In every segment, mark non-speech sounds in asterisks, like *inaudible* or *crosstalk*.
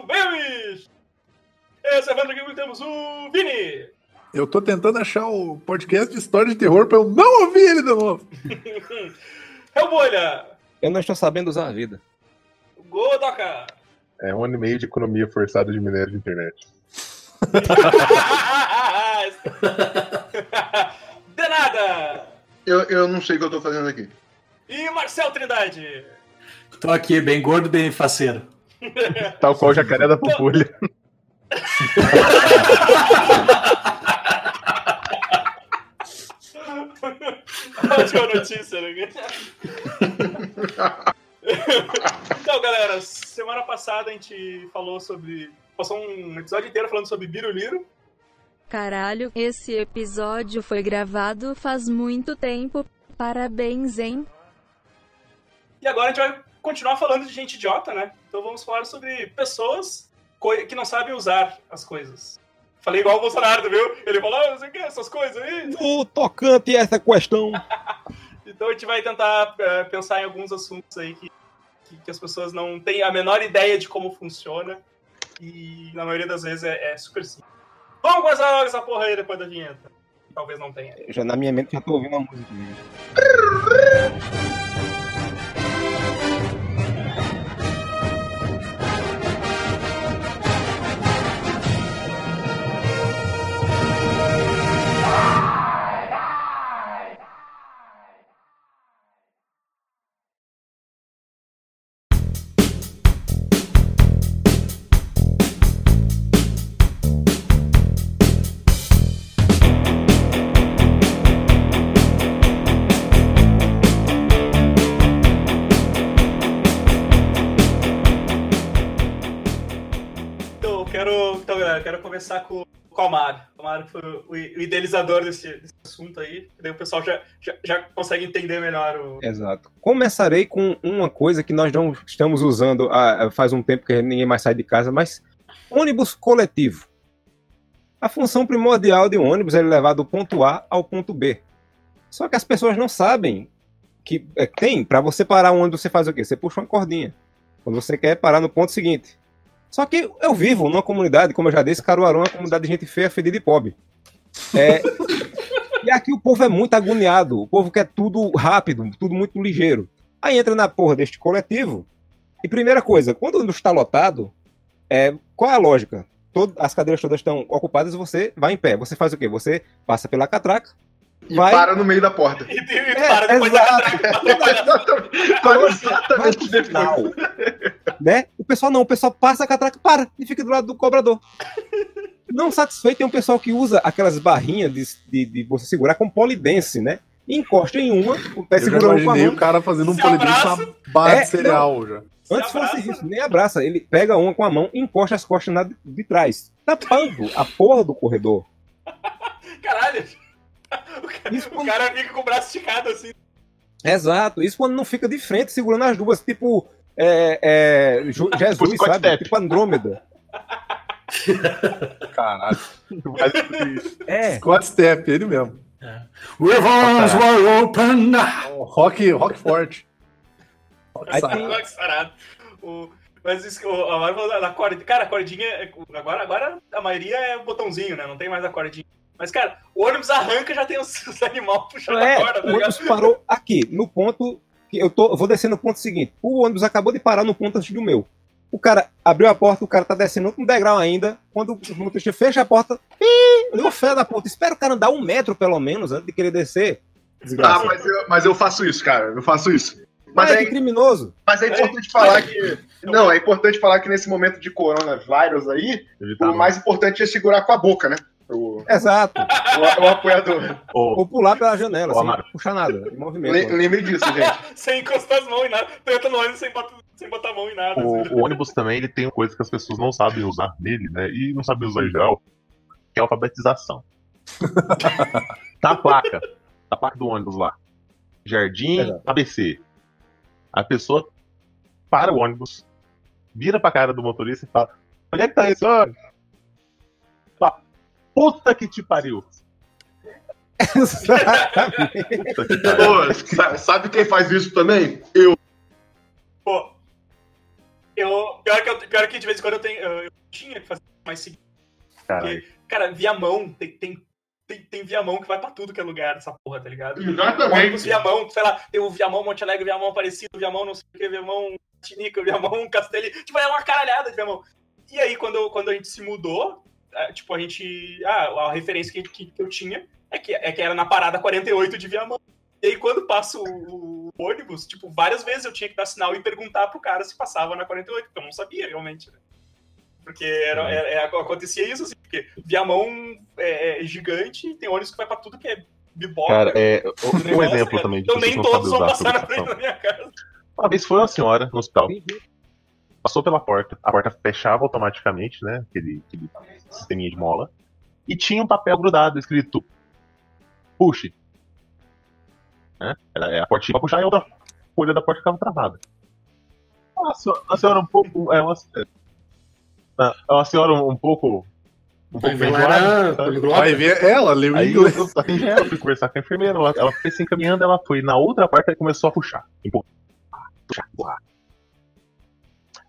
um Memes! Esse é o aqui temos o Vini! Eu tô tentando achar o podcast de história de terror pra eu não ouvir ele de novo. é o Bolha! Eu não estou sabendo usar a vida. Godoka! É um ano e meio de economia forçada de minério de internet. *laughs* de nada! Eu, eu não sei o que eu tô fazendo aqui. E Marcel Trindade? Tô aqui, bem gordo, bem faceiro. Tal qual o jacaré da Pampulha. Ótima notícia, né? então, galera, semana passada a gente falou sobre. Passou um episódio inteiro falando sobre Biruliro. Caralho, esse episódio foi gravado faz muito tempo. Parabéns, hein? E agora a gente vai continuar falando de gente idiota, né? Então vamos falar sobre pessoas que não sabem usar as coisas. Falei igual o Bolsonaro, viu? Ele falou, ah, não sei o que, essas coisas aí. O tocante essa questão. *laughs* então a gente vai tentar uh, pensar em alguns assuntos aí que, que, que, as pessoas não têm a menor ideia de como funciona. E na maioria das vezes é, é super simples. Vamos começar logo essa porra aí depois da vinheta. Talvez não tenha. Já na minha mente já tô ouvindo a música. Começar com, com o Amaro. O Amaro foi o, idealizador desse, desse, assunto aí. Daí o pessoal já, já, já, consegue entender melhor o. Exato. Começarei com uma coisa que nós não estamos usando há, faz um tempo que ninguém mais sai de casa, mas ônibus coletivo. A função primordial de um ônibus é levar do ponto A ao ponto B. Só que as pessoas não sabem que é, tem, para você parar um ônibus, você faz o quê? Você puxa uma cordinha. Quando você quer parar no ponto seguinte. Só que eu vivo numa comunidade, como eu já disse, Caruaru é uma comunidade de gente feia, fedida e pobre. É, e aqui o povo é muito agoniado, o povo quer tudo rápido, tudo muito ligeiro. Aí entra na porra deste coletivo, e primeira coisa, quando está lotado, é, qual é a lógica? Todo, as cadeiras todas estão ocupadas, você vai em pé. Você faz o quê? Você passa pela catraca, e vai... para no meio da porta. E, e é, para depois exato. da catraca. para *laughs* exatamente depois. né? O pessoal não, o pessoal passa a catraca, para e fica do lado do cobrador. Não satisfeito, tem um pessoal que usa aquelas barrinhas de, de, de você segurar com polidense, né? encosta em uma, o pé segura um com a mão. o cara fazendo um polidense na barra é, de cereal já. Antes fosse isso, nem abraça. Ele pega uma com a mão e encosta as costas na de trás, tapando a porra do corredor. Caralho! *laughs* O cara, isso o cara fica com o braço esticado assim. Exato, isso quando não fica de frente segurando as duas, tipo é, é, *laughs* Jesus, sabe? Step. Tipo Andrômeda. *laughs* Caralho. É. Scott Step, ele mesmo. É. Rivers were open! Rock, rock forte. Rock Aí tem... o, mas isso que o Amaro falou da cordinha. Cara, a cordinha. É, agora, agora a maioria é o botãozinho, né? Não tem mais a cordinha. Mas, cara, o ônibus arranca já tem os, os animais puxando é, a corda, tá O ônibus parou aqui, no ponto. que Eu, tô, eu vou descer no ponto seguinte. O ônibus acabou de parar no ponto antes do meu. O cara abriu a porta, o cara tá descendo um degrau ainda. Quando o motorista fecha a porta, deu fé da ponta. Espera o cara andar um metro, pelo menos, antes de querer descer. Desgraça. Ah, mas eu, mas eu faço isso, cara. Eu faço isso. Mas, é, é criminoso. Mas é importante é, falar que. Não, é importante falar que nesse momento de coronavírus aí, o mais importante é segurar com a boca, né? O... Exato. O, *laughs* o apoiador. Ou pular pela janela, sem puxar nada. Em movimento. lembre disso, *laughs* gente. sem encostar as mãos em nada. Tu entra no ônibus sem botar, sem botar a mão em nada. O, assim. o ônibus também ele tem coisa que as pessoas não sabem usar nele, né? E não sabem usar em geral, que é a alfabetização. *laughs* tá a placa. Tá a placa do ônibus lá. Jardim Exato. ABC. A pessoa para o ônibus, vira pra cara do motorista e fala: Onde é que tá esse ônibus? Puta que te pariu. *laughs* Exatamente. Puta que pariu. Pô, sa- sabe quem faz isso também? Pô, eu. Pior que, eu, pior que de vez em quando eu, tenho, eu, eu tinha que fazer mais seguido. Caralho. Cara, Viamão, tem, tem, tem, tem Viamão que vai pra tudo que é lugar dessa porra, tá ligado? Exatamente. Ônibus Viamão, sei lá, tem o Viamão Monte Alegre, Viamão Aparecido, Viamão não sei o que, Viamão Tinica, Viamão Castelli. Tipo, é uma caralhada de Viamão. E aí, quando, quando a gente se mudou, tipo, a gente. Ah, a referência que, que, que eu tinha é que, é que era na parada 48 de Viamão. E aí, quando passa o, o ônibus, tipo, várias vezes eu tinha que dar sinal e perguntar pro cara se passava na 48, porque eu não sabia realmente, né? Porque era, era- era- acontecia isso, assim, porque Viamão é, é gigante, tem ônibus que vai pra tudo que é biboca. Cara, é, um negócio, exemplo cara. também de Então nem todos vão passar na frente da minha casa. Uma vez foi uma senhora no hospital, passou pela porta, a porta fechava automaticamente, né? Aquele, aquele sisteminha de mola. E tinha um papel grudado escrito puxe. Né? Era é a portinha pra puxar e a outra folha da porta ficava travada. Uma senhora, uma senhora um pouco. É uma, é uma senhora um pouco. Um pouco Ela. Vai ver ela, leu Aí inglês. eu atendi ela, fui conversar com a enfermeira, ela, ela foi se encaminhando, ela foi na outra porta e começou a puxar. Empurrar, puxar, empurrar.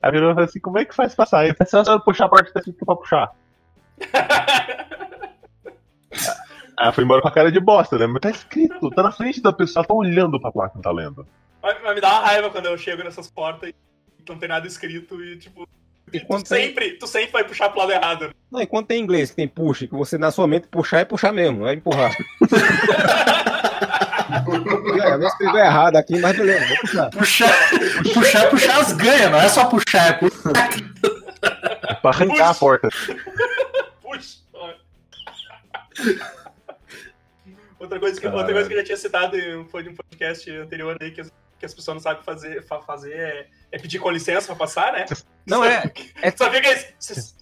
Aí virou falou assim, como é que faz pra sair? Se a senhora puxar a porta, tá escrito pra puxar. *laughs* Aí ela foi embora com a cara de bosta, né? Mas tá escrito, tá na frente da pessoa, ela tá olhando pra placa, não tá lendo. Mas, mas me dá uma raiva quando eu chego nessas portas e não tem nada escrito e, tipo. E tu, tem- sempre, tu sempre vai puxar pro lado errado. Não, e quando tem inglês que tem push, que você na sua mente puxar é puxar mesmo, não é empurrar. *laughs* É, eu escrevi errado aqui, mas beleza, vou puxar. Puxar, puxar, puxar as ganhas, não é só puxar, é puxar. Pra arrancar a porta. Puxa. Outra coisa, que, outra coisa que eu já tinha citado em um foi de um podcast anterior aí que as, que as pessoas não sabem fazer, fa- fazer é, é pedir com licença pra passar, né? Não, é- é- Sabia que é isso?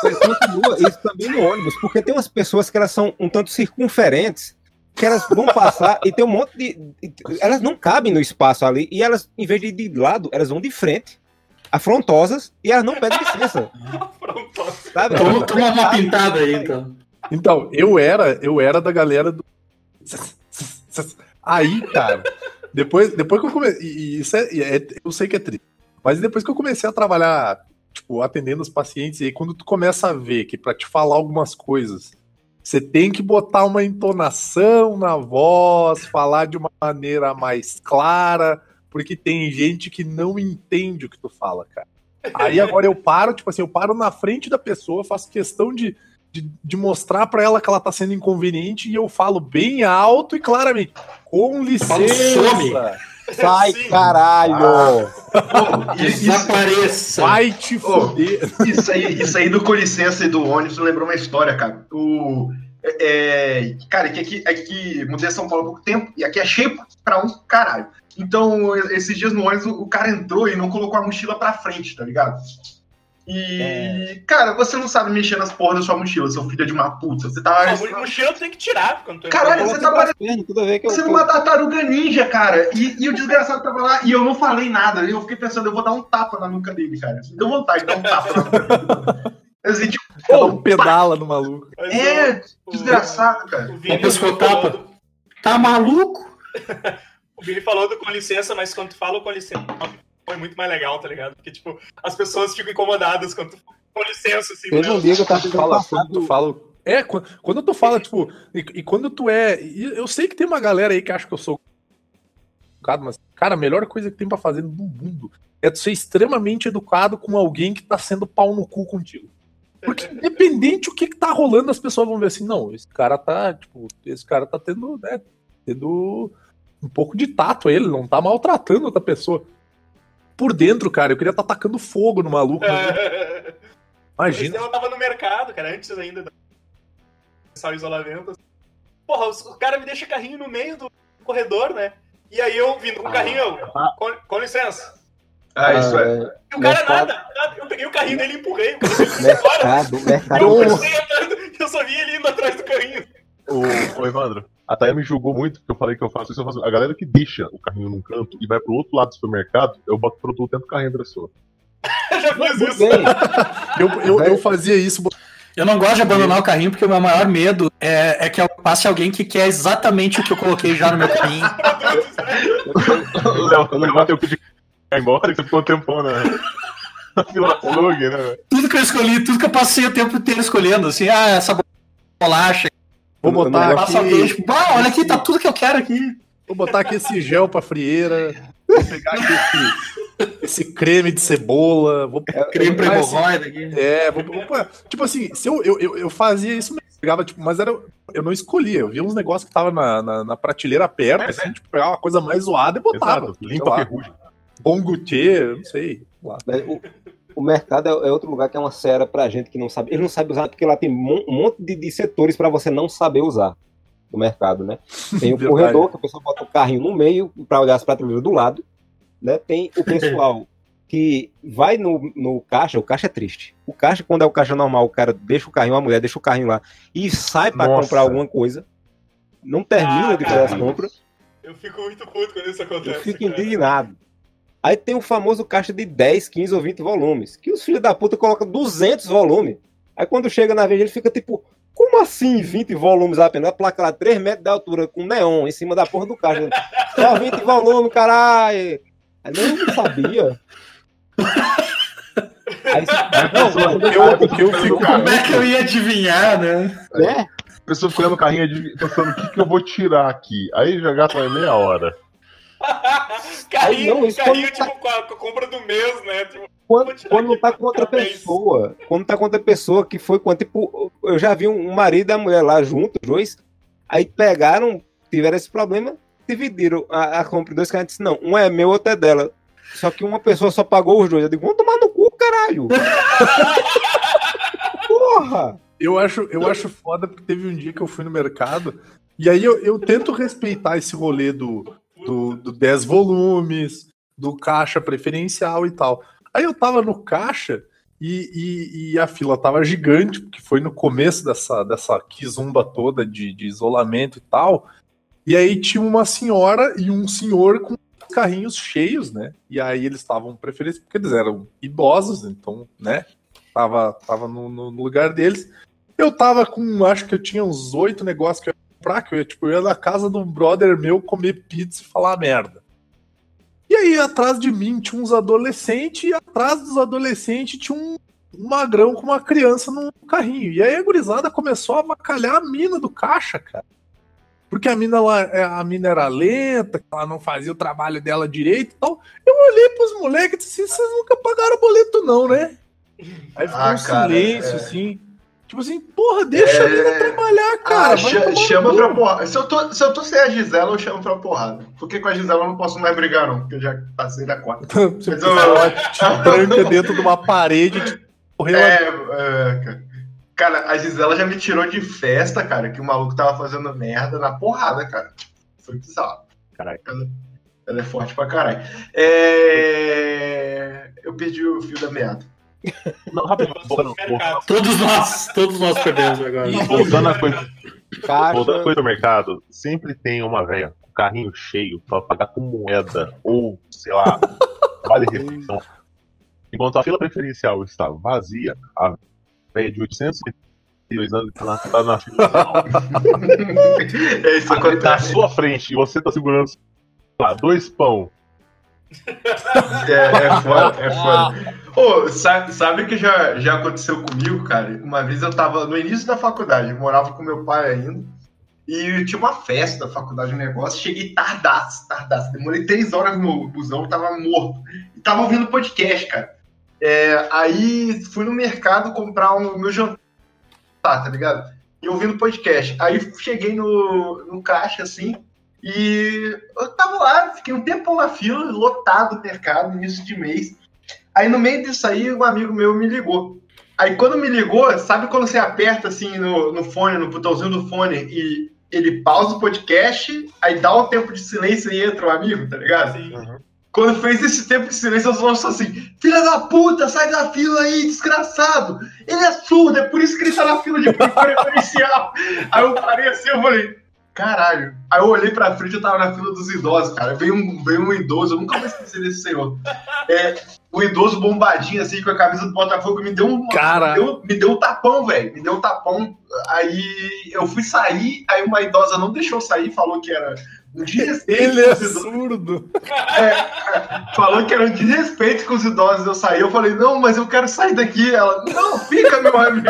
Continua isso também no ônibus, porque tem umas pessoas que elas são um tanto circunferentes, que elas vão passar e tem um monte de. Elas não cabem no espaço ali, e elas, em vez de ir de lado, elas vão de frente, afrontosas, e elas não pedem licença. Pronto. Sabe? Toma, toma uma pintada aí, então. Então, eu era, eu era da galera do. Aí, cara, depois, depois que eu comecei. E isso é, é- Eu sei que é triste. Mas depois que eu comecei a trabalhar, tipo, atendendo os pacientes, e aí quando tu começa a ver que pra te falar algumas coisas, você tem que botar uma entonação na voz, falar de uma maneira mais clara, porque tem gente que não entende o que tu fala, cara. Aí agora eu paro, tipo assim, eu paro na frente da pessoa, faço questão de, de, de mostrar pra ela que ela tá sendo inconveniente e eu falo bem alto e claramente. Com licença, Sai, Sim. caralho! Desapareça. vai te Ô, fuder. Isso aí, isso aí do com licença e do ônibus me lembrou uma história, cara. O, é, é, cara, que aqui, aqui mudei a São Paulo há pouco tempo e aqui é cheio pra um caralho. Então, esses dias no ônibus, o cara entrou e não colocou a mochila pra frente, tá ligado? E, cara, você não sabe mexer nas porras da sua mochila, seu filho de uma puta. Você tá. A mochila tem que tirar quando Caralho, você tá parecendo você uma tartaruga ninja, cara. E, e o desgraçado tava lá e eu não falei nada. E eu fiquei pensando, eu vou dar um tapa na nuca dele, cara. Me deu vontade de dar um tapa na nuca dele. *laughs* Eu assim, tipo, Cada um pedala no maluco. É o- desgraçado, cara. O Vini, Uma pessoa falou tapa. do, Tá maluco? *laughs* o Vini falou do com licença, mas quando tu fala com licença, foi muito mais legal, tá ligado? Porque, tipo, as pessoas ficam incomodadas quando tu com licença, assim. Né? um dia que eu tava Tu fala, tu fala. É, quando, quando tu fala, tipo, e, e quando tu é. e Eu sei que tem uma galera aí que acha que eu sou educado, mas, cara, a melhor coisa que tem pra fazer no mundo é tu ser extremamente educado com alguém que tá sendo pau no cu contigo. Porque *laughs* independente o que, que tá rolando, as pessoas vão ver assim, não, esse cara tá, tipo, esse cara tá tendo, né, tendo um pouco de tato ele, não tá maltratando outra pessoa. Por dentro, cara, eu queria estar tá tacando fogo no maluco. mas *laughs* É. Imagina. Ela tava no mercado, cara, antes ainda da começar o isolamento. Porra, os- o cara me deixa carrinho no meio do corredor, né? E aí eu vindo com o carrinho, eu, com, com licença. Ah, isso é. E o cara Mercado. nada, nada. Eu peguei o carrinho dele e empurrei. O. Mercado, mercado. Eu andando eu só vi ele indo atrás do carrinho. Ô, ô, Evandro, a Thay me julgou muito porque eu falei que eu faço isso. Eu faço... A galera que deixa o carrinho num canto e vai pro outro lado do supermercado, eu boto o produto dentro do carrinho da pessoa. Eu *laughs* já fiz Muito isso. Eu, eu, eu fazia isso Eu não gosto de abandonar o carrinho porque o meu maior medo é, é que eu passe alguém que quer exatamente o que eu coloquei já no meu carrinho. *laughs* O Léo, o Léo bateu o embora, você ficou um tempão na na fila da plug, né? Tudo que eu escolhi, tudo que eu passei o tempo inteiro escolhendo, assim, ah, essa bolacha, Vou botar aqui, tipo, ah, olha aqui, tá tudo que eu quero aqui. vou botar aqui esse gel pra frieira. Vou pegar aqui esse, esse creme de cebola. Vou Creme pra hemorroida aqui. É, vou, vou pôr- tipo assim, se eu, eu, eu, eu fazia isso mesmo, pegava, tipo, mas era, eu não escolhia, eu via uns negócios que tava na, na, na prateleira perto, É, assim, tipo, pegava uma coisa mais zoada e botava. Exato, limpa a ferrugem. Bom Gutier, não sei. lá. Né, O, o mercado é, é outro lugar que é uma seara pra gente que não sabe. Ele não sabe usar porque lá tem mon- um monte de, de setores pra você não saber usar no mercado, né? Tem o *laughs* corredor, que a pessoa bota o carrinho no meio pra olhar as prateleiras do lado, né? Tem o pessoal *laughs* que vai no, no caixa, o caixa é triste. O caixa, quando é o caixa normal, o cara deixa o carrinho, a mulher deixa o carrinho lá e sai pra Nossa. comprar alguma coisa, não termina Ah, de fazer as compras, Eu fico muito puto quando isso acontece. eu fico cara. indignado. Aí tem o famoso caixa de 10, 15 ou 20 volumes, que os filhos da puta colocam 200 volumes. Aí quando chega na vez, ele fica tipo, como assim 20 volumes apenas? A placa lá 3 metros de altura, com neon em cima da porra do caixa. *laughs* Só 20 volumes, caralho. Aí eu não sabia. *laughs* Aí, não, eu, que eu fico Como é que eu ia adivinhar, né? né? A pessoa fica no carrinho pensando o que, que eu vou tirar aqui. Aí já gasta meia hora. *laughs* Aí não, quando tá- tipo, com a, com a compra do mês, né? Tipo, Quando, quando tá com outra Parabéns. pessoa. Quando tá com outra pessoa que foi quando, tipo, eu já vi um marido e a mulher lá juntos, os dois. Aí pegaram, tiveram esse problema, dividiram a, a compra em dois caras. Disse, não, um é meu, outro é dela. Só que uma pessoa só pagou os dois. Eu digo, vamos tomar no cu, caralho. *laughs* Porra! Eu acho, eu acho foda porque teve um dia que eu fui no mercado e aí eu, eu tento respeitar esse rolê do, do, do 10 volumes, do caixa preferencial e tal. Aí eu tava no caixa e, e, e a fila tava gigante, porque foi no começo dessa, dessa quizumba toda de, de isolamento e tal. E aí tinha uma senhora e um senhor com carrinhos cheios, né? E aí eles estavam preferência porque eles eram idosos, então, né? Tava, tava no, no lugar deles. Eu tava com, acho que eu tinha uns oito negócios que eu comprar, que eu ia, tipo, eu ia na casa de um brother meu comer pizza e falar merda. E aí, atrás de mim tinha uns adolescentes, e atrás dos adolescentes tinha um, um magrão com uma criança no carrinho. E aí a gurizada começou a avacalhar a mina do caixa, cara. Porque a mina, ela, é, a mina era lenta, que ela não fazia o trabalho dela direito e tal. Eu olhei pros moleques e disse, vocês nunca pagaram boleto não, né? Aí ficou Ah, um cara, silêncio, é. assim. Tipo assim, porra, deixa É. a mina trabalhar, cara. Ah, no chama pra porrada. Se eu, tô, se eu tô sem a Gisela, eu chamo pra porrada. Porque com a Gisela eu não posso mais brigar, não. Porque eu já passei da conta. *laughs* Você Mas eu- te tranca *laughs* dentro de uma parede e lá É, é, cara. Cara, a Gisela já me tirou de festa, cara, que o maluco tava fazendo merda na porrada, cara. Foi bizarro. Caralho. Ela, ela é forte pra caralho. É... Eu perdi o fio da meada. Não, voltando. Todos nós, todos nós perdemos agora. voltando a coisa, Caixa. voltando a coisa do mercado, sempre tem uma velha com carrinho cheio pra pagar com moeda ou, sei lá, vale *laughs* refeição. Enquanto a fila preferencial está vazia, a velha de 802 anos está na, tá na fila *laughs* é isso tá à acontece. sua frente e você tá segurando lá, dois pão. É, é *laughs* foda, é foda. Ô, sabe, sabe que já, já aconteceu comigo, cara? Uma vez eu tava no início da faculdade, morava com meu pai ainda, e tinha uma festa da faculdade, um negócio, cheguei tardaço, tardaço. Demorei três horas no busão, tava morto. E tava ouvindo podcast, cara. É, aí fui no mercado comprar o meu jantar, tá ligado? E ouvindo podcast. Aí cheguei no, no caixa, assim, e eu tava lá, fiquei um tempão na fila, lotado o mercado, início de mês. Aí no meio disso aí, um amigo meu me ligou. Aí quando me ligou, sabe quando você aperta assim no, no fone, no botãozinho do fone, e ele pausa o podcast, aí dá um tempo de silêncio e entra o amigo, tá ligado? Sim. Quando fez esse tempo de silêncio, eu só assim: Filha da puta, sai da fila aí, desgraçado! Ele é surdo, é por isso que ele tá na fila de preferencial. aí eu parei assim, eu falei: caralho. Aí eu olhei pra frente, eu tava na fila dos idosos, cara. Veio um, veio um idoso, eu nunca vou esquecer desse senhor. É, o idoso bombadinho, assim, com a camisa do Botafogo, me deu um. Cara. Me deu, me deu um tapão, velho. Me deu um tapão. Aí eu fui sair, aí uma idosa não deixou sair, falou que era um desrespeito. Ele é surdo. Falou que era um desrespeito com os idosos eu saí. Eu falei, não, mas eu quero sair daqui. Ela, não, fica, meu amigo.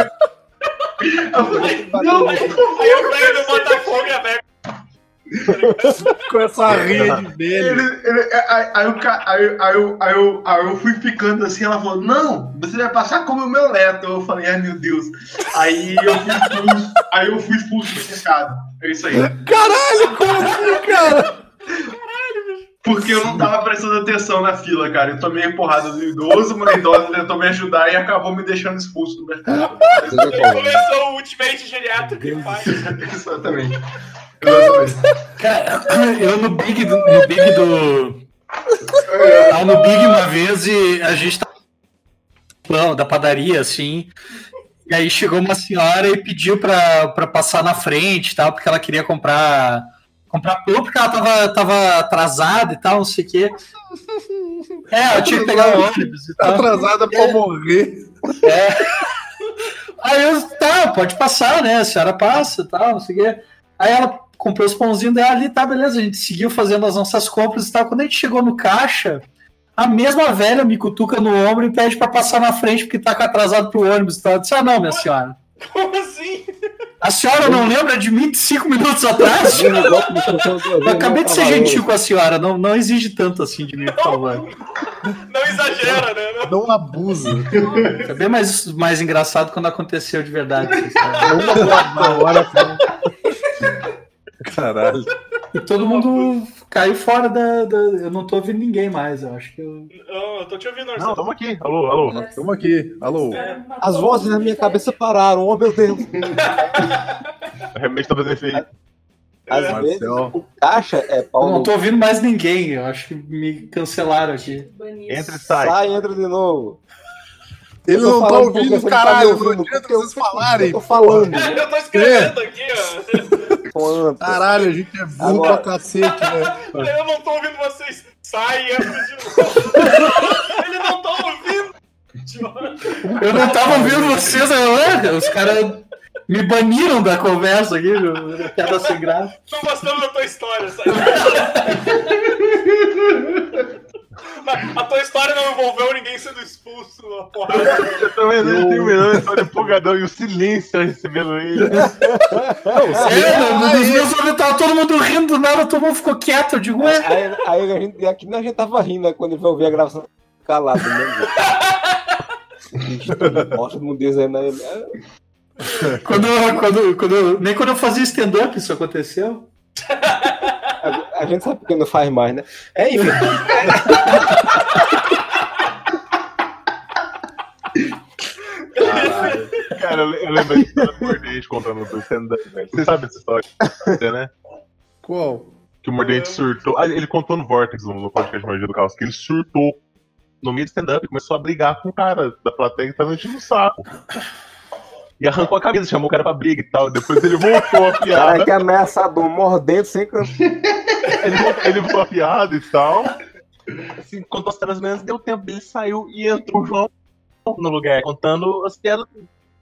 Eu não, por favor. Aí o velho do Botafogo é velho. Com essa rede dele. Ele, ele, aí, aí, aí, aí, eu- aí, eu, aí eu fui ficando assim, ela falou, não, você vai passar como o meu neto. Eu falei, ai meu Deus. Aí eu fui expulso, aí eu fui expulso do mercado. É isso aí. Caralho, como assim, cara? *laughs* Porque eu não tava prestando atenção na fila, cara. Eu tomei a porrada do idoso, uma idosa tentou me ajudar e acabou me deixando expulso do mercado. Aí começou o Ultimate Geriátrico que faz. Exatamente. Exatamente. Cara, eu no Big do. No Big do. Lá no Big uma vez e a gente tava no pão da padaria, assim. E aí chegou uma senhora e pediu pra, pra passar na frente e tal, porque ela queria comprar. Comprar pão, porque ela tava, tava atrasada e tal, não sei o quê. *laughs* É, ela tinha que pegar o ônibus e Tá tal. atrasada pra morrer. Aí eu, tá, pode passar, né? A senhora passa e tal, não sei o quê. Aí ela comprou os pãozinhos dela ali, tá, beleza. A gente seguiu fazendo as nossas compras e tal. Quando a gente chegou no caixa, a mesma velha me cutuca no ombro e pede pra passar na frente porque tá atrasado pro ônibus e tal. Eu disse, ah, não, minha senhora. Como assim? A senhora não lembra de mim de cinco minutos atrás? Eu acabei de ser gentil com a senhora, não, não exige tanto assim de mim, por favor. Não exagera, né? Não- Não abusa. Foi bem mais, mais engraçado quando aconteceu de verdade. essa história. Caralho. E todo mundo caiu fora da, da- Eu não tô ouvindo ninguém mais, eu acho que eu. Não, eu tô te ouvindo, Não, Marcelo. tamo aqui. Alô, alô. Tamo aqui. Alô. As vozes na minha cabeça pararam, oh meu Deus. *laughs* Realmente tá fazendo efeito. Às vezes Marcel. o caixa é Eu pau não tô ouvindo mais ninguém, eu acho que me cancelaram aqui. Entra e sai. sai, entra de novo. Ele Eu não tá ouvindo, não caralho. Não adianta eu- vocês falarem. Eu tô falando. *laughs* Eu tô escrevendo aqui, ó. Caralho, a gente é burro Agora- pra cacete, né? *laughs* Eu não tô ouvindo vocês. Sai entra de novo. Ele não tá ouvindo. Eu não tava ouvindo vocês, eu- os caras me baniram da conversa aqui, meu. piada sem graça. Não gostamos da tua história, sai. *laughs* A tua história não envolveu ninguém sendo expulso na porrada. Eu tô vendo ele terminando a história empolgadão e o silêncio recebendo ele. É, no- nos meus olhos tava todo mundo rindo do nada, todo mundo ficou quieto. Eu digo, ué, Aí, aí a gente, aqui a gente tava rindo né, quando ele foi ouvir a gravação calado, né? Todo mundo dizendo aí. "Ah, quando, quando, quando, nem quando eu fazia stand-up isso aconteceu. *laughs* A, a gente sabe porque não faz mais, né? É, enfim. Cara, eu, eu lembro da história do Mordente contando do stand-up, velho. Você sabe essa história, né? Qual? Que o Mordente surtou. Ah, ele contou no Vortex, no podcast Mordia do Caos, que ele surtou no meio do stand-up e começou a brigar com o cara da plateia que tava enchendo o saco. E arrancou a camisa, chamou o cara pra briga e tal. Depois ele voltou a Cara, piada. que ameaçador, mordendo sem canto. Ele, voltou- ele voltou a piada e tal. Assim, contou as piadas menos, deu tempo dele, saiu e entrou o João no lugar, contando as piadas.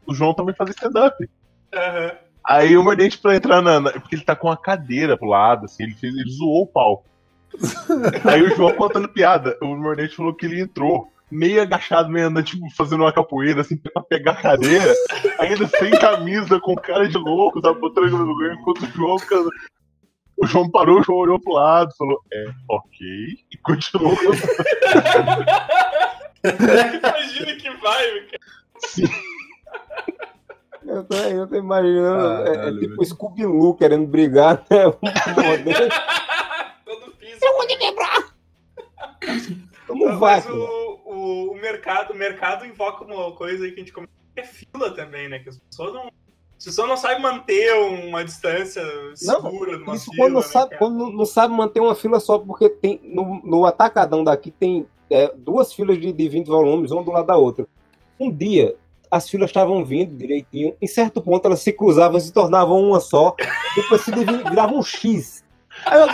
O João também fazia stand-up. Aham. Aí o Mordente pra entrar na. na- Porque ele tá com uma cadeira pro lado, assim, ele, fez, ele zoou o palco. Aí o João contando piada. O Mordente falou que ele entrou meio agachado, meio andando, tipo, fazendo uma capoeira, assim, pra pegar a cadeira, *laughs* ainda sem camisa, com cara de louco, tava botando no lugar, enquanto o João. cara, O João parou, o João olhou pro lado, falou, é, ok, e continuou. *laughs* Imagina que vai, cara. Eu tô, eu tô imaginando. é- é, Caralho, tipo Scooby-Doo querendo brigar, né? *laughs* Mordendo. Todo físico. Como vai, Mas cara? o, o, o mercado, o mercado invoca uma coisa aí que a gente comentou, que é fila também, né? Que as pessoas não. As pessoas não sabem manter uma distância segura numa Isso fila. quando, não né, sabe, cara? quando não- não sabe manter uma fila só, porque tem no, no atacadão daqui tem é, duas filas de, de 20 volumes, uma do lado da outra. Um dia, as filas estavam vindo direitinho. Em certo ponto elas se cruzavam, se tornavam uma só. Depois se divi- virava um X. Aí eu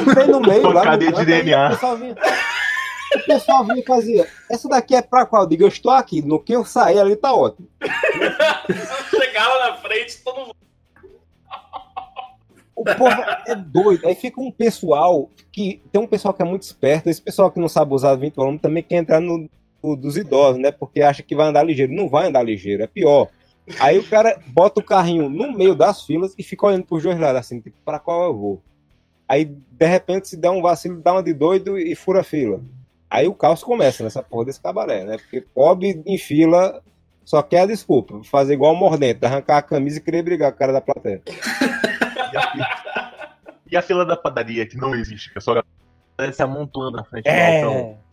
entrei no meio lá. cadeia de canto, aí DNA. O pessoal, vinha, e fazia. Essa daqui é pra qual? Eu digo, eu estou aqui. No que eu sair ali tá ótimo. *laughs* Chegava na frente, todo mundo. O povo é doido. Aí fica um pessoal que. Tem um pessoal que é muito esperto. Esse pessoal que não sabe usar 20 km também quer entrar no, no dos idosos, né? Porque acha que vai andar ligeiro. Não vai andar ligeiro, é pior. Aí o cara bota o carrinho no meio das filas e fica olhando pros dois lados, assim, tipo, pra qual eu vou. Aí, de repente, se der um vacilo, dá uma de doido e fura a fila. Aí o caos começa nessa porra desse cabaré, né? Porque pobre em fila só quer a desculpa. Fazer igual o mordente, arrancar a camisa e querer brigar com o cara da plateia. E a, fila, e a fila da padaria, que não existe, que é só se amontoando na frente do balcão. É.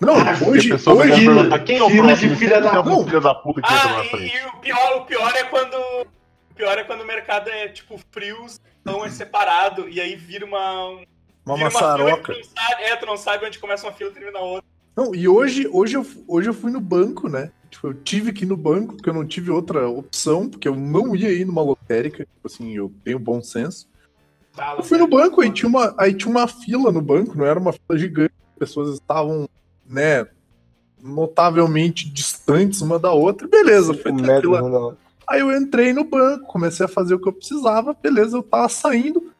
Não, Ah, hoje, a pessoa vai hoje, fila- perguntar quem é o próximo? de filha da- é filho da puta que entra na Ah, e, frente. e o, pior, o pior é quando. O pior é quando o mercado é tipo frios, então é separado, e aí vira uma. Um- uma maçaroca. fila que tu não sabe, é, tu não sabe onde começa uma fila e termina outra. Não, e hoje, hoje, eu, hoje eu fui no banco, né? Tipo, eu tive que ir no banco, porque eu não tive outra opção, porque eu não ia ir numa lotérica. Tipo assim, eu tenho bom senso. Fala, Eu fui no banco, aí tinha, uma, aí tinha uma fila no banco, não era uma fila gigante. As pessoas estavam, né, notavelmente distantes uma da outra. Beleza, foi hora. Aí eu entrei no banco, comecei a fazer o que eu precisava, beleza, eu tava saindo.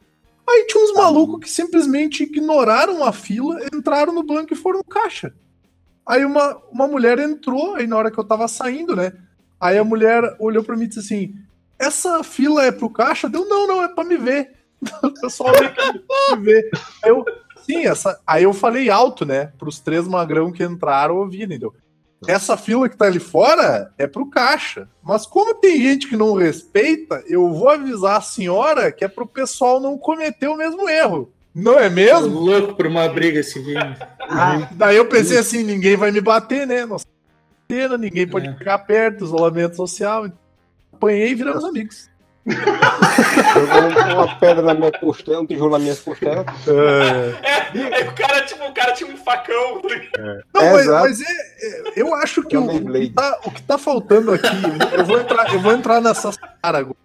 Aí tinha uns malucos que simplesmente ignoraram a fila, entraram no banco e foram no caixa. Aí uma, uma mulher entrou, aí na hora que eu tava saindo, né? Aí a mulher olhou pra mim e disse assim: Essa fila é pro caixa? Deu, não, não, é pra me ver. *laughs* O pessoal veio pra me ver. Aí eu, sim, essa. Aí eu falei alto, né? Pros três magrão que entraram ouvirem, entendeu? Essa fila que tá ali fora é pro caixa. Mas como tem gente que não respeita, eu vou avisar a senhora que é pro pessoal não cometer o mesmo erro. Não é Tô mesmo? louco por uma briga esse game. Daí eu pensei assim, ninguém vai me bater, né? Nossa, cena, ninguém pode É. ficar perto, isolamento social. Apanhei e viramos amigos. Jogou uma pedra na minha costela, um tijolo na minha costela. É. É, aí o cara, tipo, o cara tinha um facão. tá ligado? Não, É, mas, exato. mas é, é- eu acho que o, o que tá, o que tá faltando aqui, eu vou entrar, eu vou entrar nessa seara agora,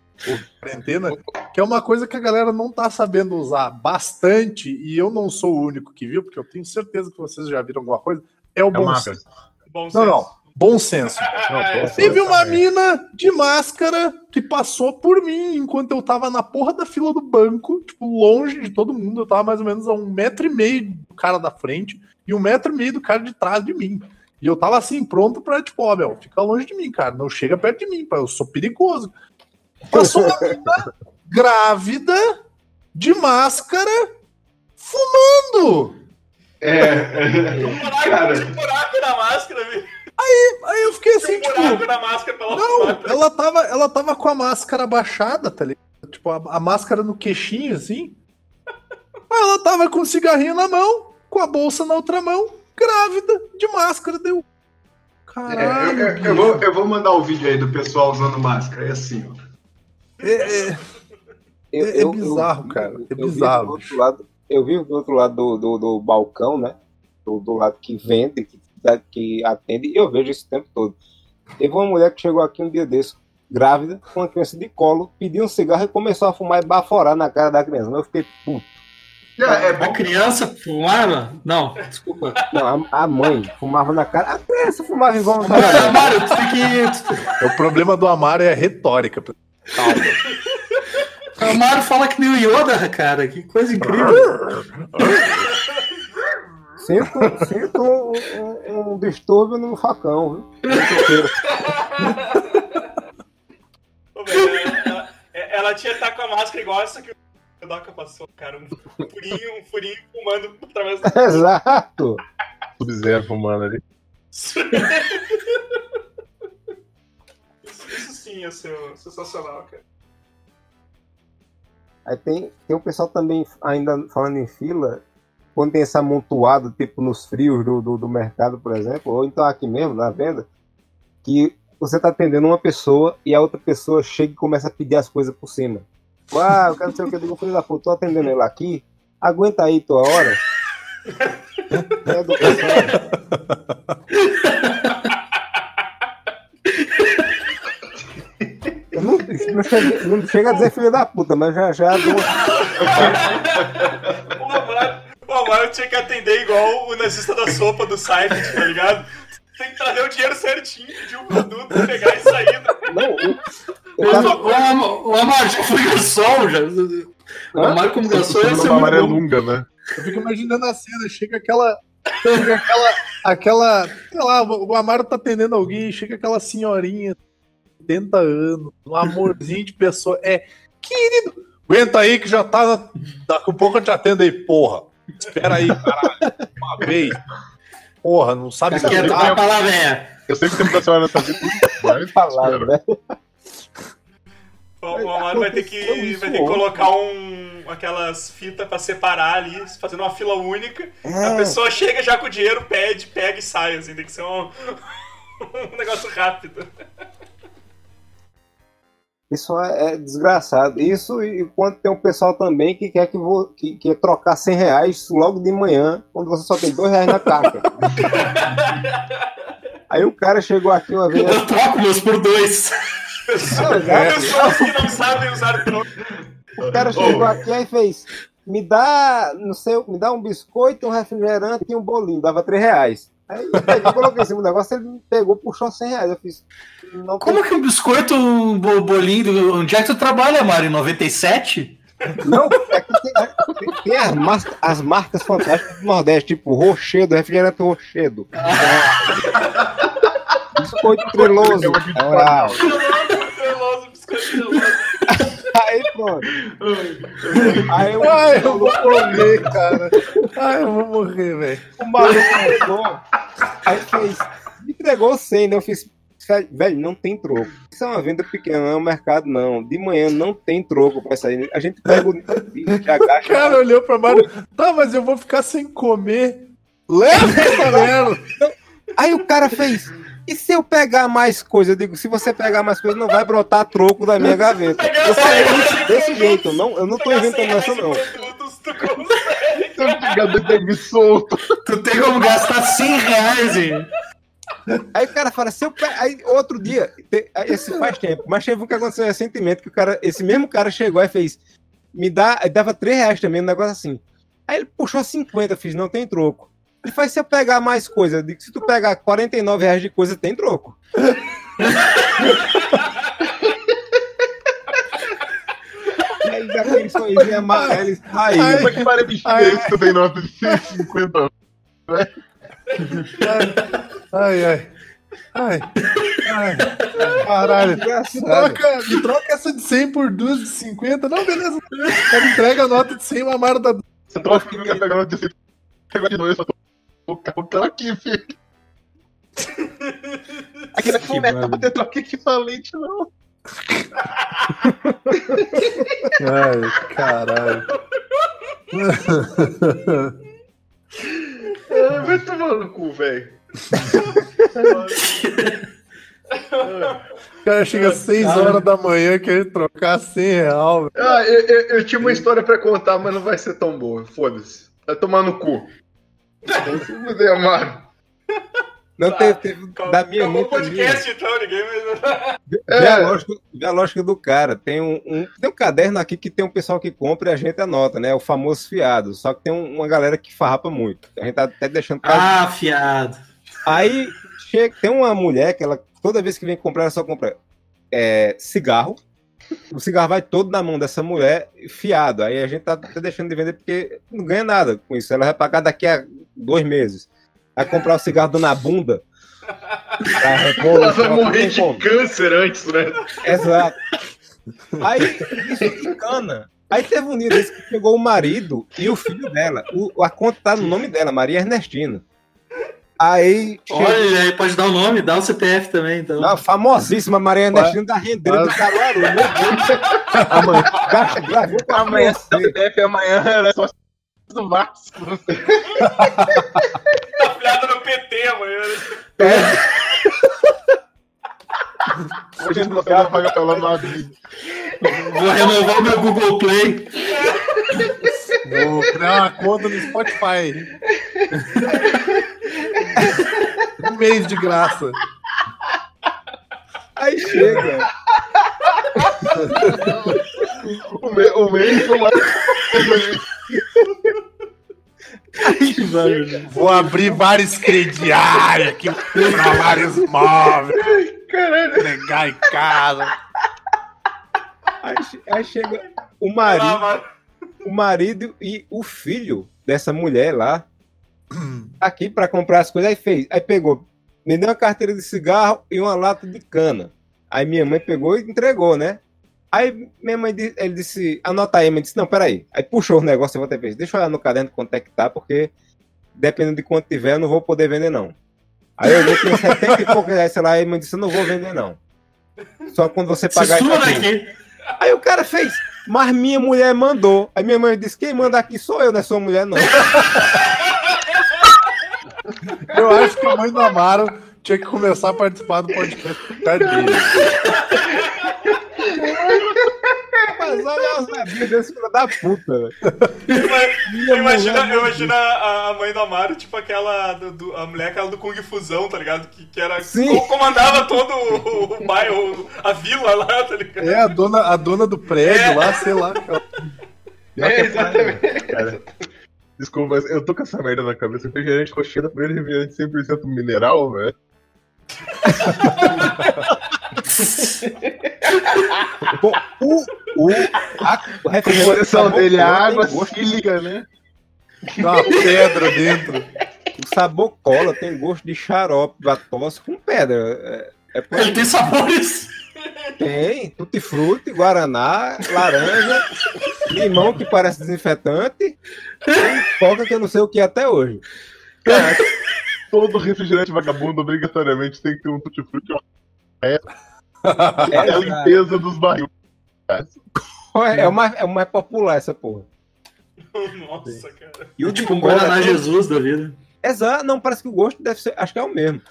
quarentena, que é uma coisa que a galera não tá sabendo usar bastante, e eu não sou o único que viu, porque eu tenho certeza que vocês já viram alguma coisa, é o É bom senso. Bom Não, senso. não. Bom senso. *laughs* É, Teve uma mina de máscara que passou por mim enquanto eu tava na porra da fila do banco, tipo, longe de todo mundo. Eu tava mais ou menos a um metro e meio do cara da frente e um metro e meio do cara de trás de mim. E eu tava assim, pronto pra, tipo, ó, meu, fica longe de mim, cara. Não chega perto de mim, pá, eu sou perigoso. Passou uma mina grávida, de máscara, fumando. É. Tinha um buraco, Cara. um buraco na máscara, viu? Aí eu fiquei assim, um tipo. buraco na máscara pra ela Não, fumar. ela tava, ela tava com a máscara baixada, tá ligado? Tipo, a, a máscara no queixinho, assim. Aí ela tava com o cigarrinho na mão, com a bolsa na outra mão, grávida, de máscara, deu. É, Caralho. eu, eu- eu vou, eu vou mandar o vídeo aí do pessoal usando máscara. É assim, ó. É, é, Eu- É- é bizarro, eu- cara, é eu vi bizarro, do outro lado- eu vi do outro lado do, do, do balcão, né? Do, do lado que vende, que, que atende, e eu vejo isso o tempo todo. Teve uma mulher que chegou aqui um dia desse, grávida, com uma criança de colo, pediu um cigarro e começou a fumar e baforar na cara da criança. Eu fiquei, puto. É, é A criança fumava? Não, desculpa. Não, a, a mãe fumava na cara, a criança fumava involuntariamente. Mário, tu tem que. o problema do Amaro é a retórica. Calma. O Mário fala que nem o Yoda, cara. Que coisa incrível. *laughs* Sinto, sinto um, um- um distúrbio no facão, viu? Ela, ela tinha que estar com a máscara igual essa que o Doca passou, cara. Um furinho, um furinho fumando através do. *laughs* Exato. Sub-Zero fumando ali. Isso, isso sim ia ser sensacional, cara. Aí tem, tem o pessoal também, ainda falando em fila, quando tem esse amontoado, tipo nos frios do, do, do mercado, por exemplo, ou então aqui mesmo, na venda, que você tá atendendo uma pessoa e a outra pessoa chega e começa a pedir as coisas por cima. Ah, eu quero não sei o que, eu digo, filho da puta, tô atendendo ele aqui, aguenta aí tua hora. É educação. Não chega, não chega a dizer filho da puta, mas já já. dou- *laughs* Amaro tinha que atender igual o nazista da sopa do Seifert, tá ligado? Tem que trazer o dinheiro certinho, pedir o produto, pegar e sair. né? Não, o- O, o, o Amaro já foi garçom, já. O Amaro como garçom ia ser muito bom. amarelunga, né? Eu fico imaginando a cena, chega aquela. Chega aquela. aquela. Sei lá, o Amaro tá atendendo alguém, chega aquela senhorinha, 80 anos, um amorzinho de pessoa. É, querido, aguenta aí que já tá. Daqui a pouco eu te atendo aí, porra. Espera aí, caralho. Uma vez. Porra, não sabe vai pra lá, velho. Eu sei que o tempo da senhora tá vindo, mas falar, né? O, o Amaro vai ter que, vai ter que colocar um, aquelas fitas pra separar ali, fazendo uma fila única. A É, pessoa chega já com o dinheiro, pede, pega e sai, assim, tem que ser um, *laughs* um negócio rápido. Isso é, é desgraçado. Isso e quando tem um pessoal também que quer que, vo, que quer trocar 100 reais logo de manhã, quando você só tem 2 reais na caixa. *laughs* Aí o cara chegou aqui uma vez. Eu troco meus por dois. Pessoas que não sabem usar troco. O cara chegou aqui e fez. Me dá, não sei, me dá um biscoito, um refrigerante e um bolinho, dava 3 reais. Aí eu peguei, coloquei assim, o negócio, ele me pegou, puxou 100 reais. Eu fiz. Não tem Como que um biscoito, um bo- bolinho. Onde é que tu trabalha, Amaro? Em 97? Não, é que tem, tem- tem as, marcas, as marcas fantásticas do Nordeste, tipo Rochedo, refrigerante Rochedo. Biscoito treloso. Oral. Treloso, biscoito treloso. Aí pronto. Aí o, Ai, eu vou morrer, cara. Ai, eu vou morrer, velho. o maluco aí fez, me entregou 100, né? Eu fiz, velho, não tem troco. Isso é uma venda pequena, não é um mercado, não. De manhã não tem troco pra sair. A gente pega o já O agacha. cara olhou pra Mário. Tá, mas eu vou ficar sem comer. Leva merda. Aí o cara fez. E se eu pegar mais coisa? Eu digo, se você pegar mais coisa, não vai brotar troco da minha gaveta. Eu isso desse jeito, não, eu não tô inventando essa, não. Tu consegue. solto. Tu tem como gastar 100 reais, hein? Aí o cara fala, se eu pe... Aí outro dia, esse faz tempo, mas teve um que aconteceu recentemente, que o cara, esse mesmo cara chegou e fez, me dá, dava 3 reais também, um negócio assim. Aí ele puxou 50, eu fiz, não tem troco. Ele faz, se eu pegar mais coisa, eu digo, se tu pegar 49 reais de coisa, tem troco. *laughs* E tem sorrisinho amarelo, ele Ai. Como é que para de Ai. que tem nota de 150? Ai, ai. Ai. Ai. Caralho. Me troca, me troca essa de 100 por duas de 50. Não, beleza. O cara entrega a nota de 100, uma Amaro da. Você troca que quer pegar nota de 150. Pegou de novo, eu só tô. O carro aqui, filho. Aqui não é pra ter troca equivalente, não. Ai, caralho. Ah, *laughs* vai tomar no cu, velho. O cara chega às 6 horas da manhã querendo trocar 100 real. velho. Ah, eu, eu- eu tinha uma história pra contar, mas não vai ser tão boa. Foda-se. Vai tomar no cu. Vamos se fuder, Amaro. Não teve, teve da minha Acabou o minha. podcast, então, ninguém mais... Vê a, lógica, vê a lógica do cara. Tem um, um- tem um caderno aqui que tem um pessoal que compra e a gente anota, né? O famoso fiado. Só que tem um- uma galera que farrapa muito. A gente tá até deixando. pra- Ah, fiado. Aí chega, tem uma mulher que ela, toda vez que vem comprar, ela só compra é, cigarro. O cigarro vai todo na mão dessa mulher, fiado. Aí a gente tá até deixando de vender porque não ganha nada com isso. Ela vai pagar daqui a dois meses. Vai comprar o cigarro na bunda. *laughs* Ela vai não morrer de como. câncer antes, né? Exato. Aí isso encana. Aí teve um dia desse que chegou o marido e o filho dela. O, a conta tá no nome dela, Maria Ernestina. Aí chegou Olha, aí pode dar o nome, dá o CPF também, então. a famosíssima Maria Ernestina da rendeira do Caruaru. Meu Deus. Amanhã, gasta, gravou com a Amanhã. CPF amanhã era só do Vasco. *laughs* PT amanhã. né? Hoje não vai pagar pela nova vida. Vou renovar o meu Google Play. Vou criar uma conta no Spotify. Um mês de graça. Aí chega. O, me, o meio foi mais. Vou abrir vários crediários aqui, vários móveis, Caralho. entregar em casa. Aí, che- aí chega o marido, o marido e o filho dessa mulher lá aqui pra comprar as coisas. Aí fez, aí pegou, me deu uma carteira de cigarro e uma lata de cana. Aí minha mãe pegou e entregou, né? Aí minha mãe disse, ele disse, anota aí, minha disse, não, peraí. Aí puxou o negócio e volta vez, deixa eu olhar no caderno quanto é que tá, porque dependendo de quanto tiver, eu não vou poder vender, não. Aí eu que tinha 70 e poucos reais, sei lá, aí a mãe disse, eu não vou vender, não. Só quando você pagar isso aqui. daqui. Aí o cara fez, mas minha mulher mandou. Aí minha mãe disse, quem manda aqui sou eu, não é sua mulher, não. Eu acho que a mãe do Amaro tinha que começar a participar do podcast por *laughs* Mas olha as bebinhas desse filho da puta, velho. Eu imagino, eu imagino a, a mãe do Amaro, tipo aquela. Do, do- a mulher aquela do Kung Fusão, tá ligado? Que, que era. Sim. co- comandava todo o, o bairro, a vila lá, tá ligado? É a dona, a dona do prédio lá, sei lá. aquela- É, exatamente. Cara, desculpa, mas eu tô com essa merda na cabeça. Refrigerante coxinha da primeira refrigerante 100% mineral, velho. *laughs* Bom, o, o, a, A dele é água sílica, né? Tem uma pedra dentro. O sabor cola tem gosto de xarope, da tosse com pedra. É, é por Ele tem sabores. Tem, tutti-frutti, guaraná, laranja, limão que parece desinfetante e coca que eu não sei o que é até hoje. Cara, todo refrigerante vagabundo obrigatoriamente tem que ter um tutti-frutti. É a limpeza dos barril. É, é, o mais, é o mais popular essa porra. Nossa, cara. E o de Tipo um cola Guaraná tem- Jesus da vida. Exato, não, parece que o gosto deve ser, acho que é o mesmo.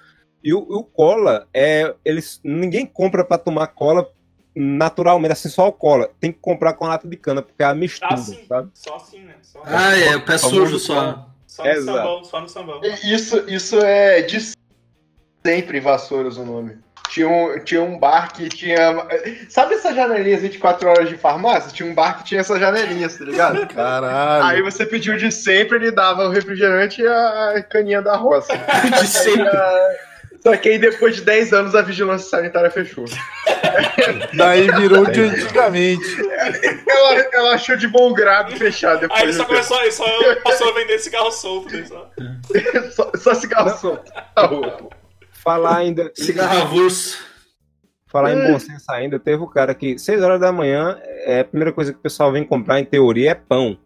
E o, o cola, é, eles, ninguém compra pra tomar cola naturalmente, assim, só o cola. Tem que comprar com lata de cana, porque é a mistura, Ah, sim. sabe? Só assim, né? Só, Ah, é, o pé sujo só. só no exato. sambão, só no sambão. Isso, isso é de sempre em Vassouras o nome. Tinha um, tinha um bar que tinha. Sabe essas janelinhas 24 horas de farmácia? Tinha um bar que tinha essas janelinhas, tá ligado? *laughs* Caralho. Aí você pediu de sempre, ele dava o refrigerante e a caninha da roça. *laughs* De sempre. Só que aí depois de 10 anos a vigilância sanitária fechou. *laughs* Daí virou de antigamente. Ela, ela achou de bom grado fechar Aí depois. ele só começou, ele só passou a vender cigarro solto, né? Só. só, só cigarro solto. Tá bom. Falar ainda. Cigarro avulso. Falar em bom senso ainda, teve o cara que, 6 horas da manhã, é, a primeira coisa que o pessoal vem comprar, em teoria, é pão.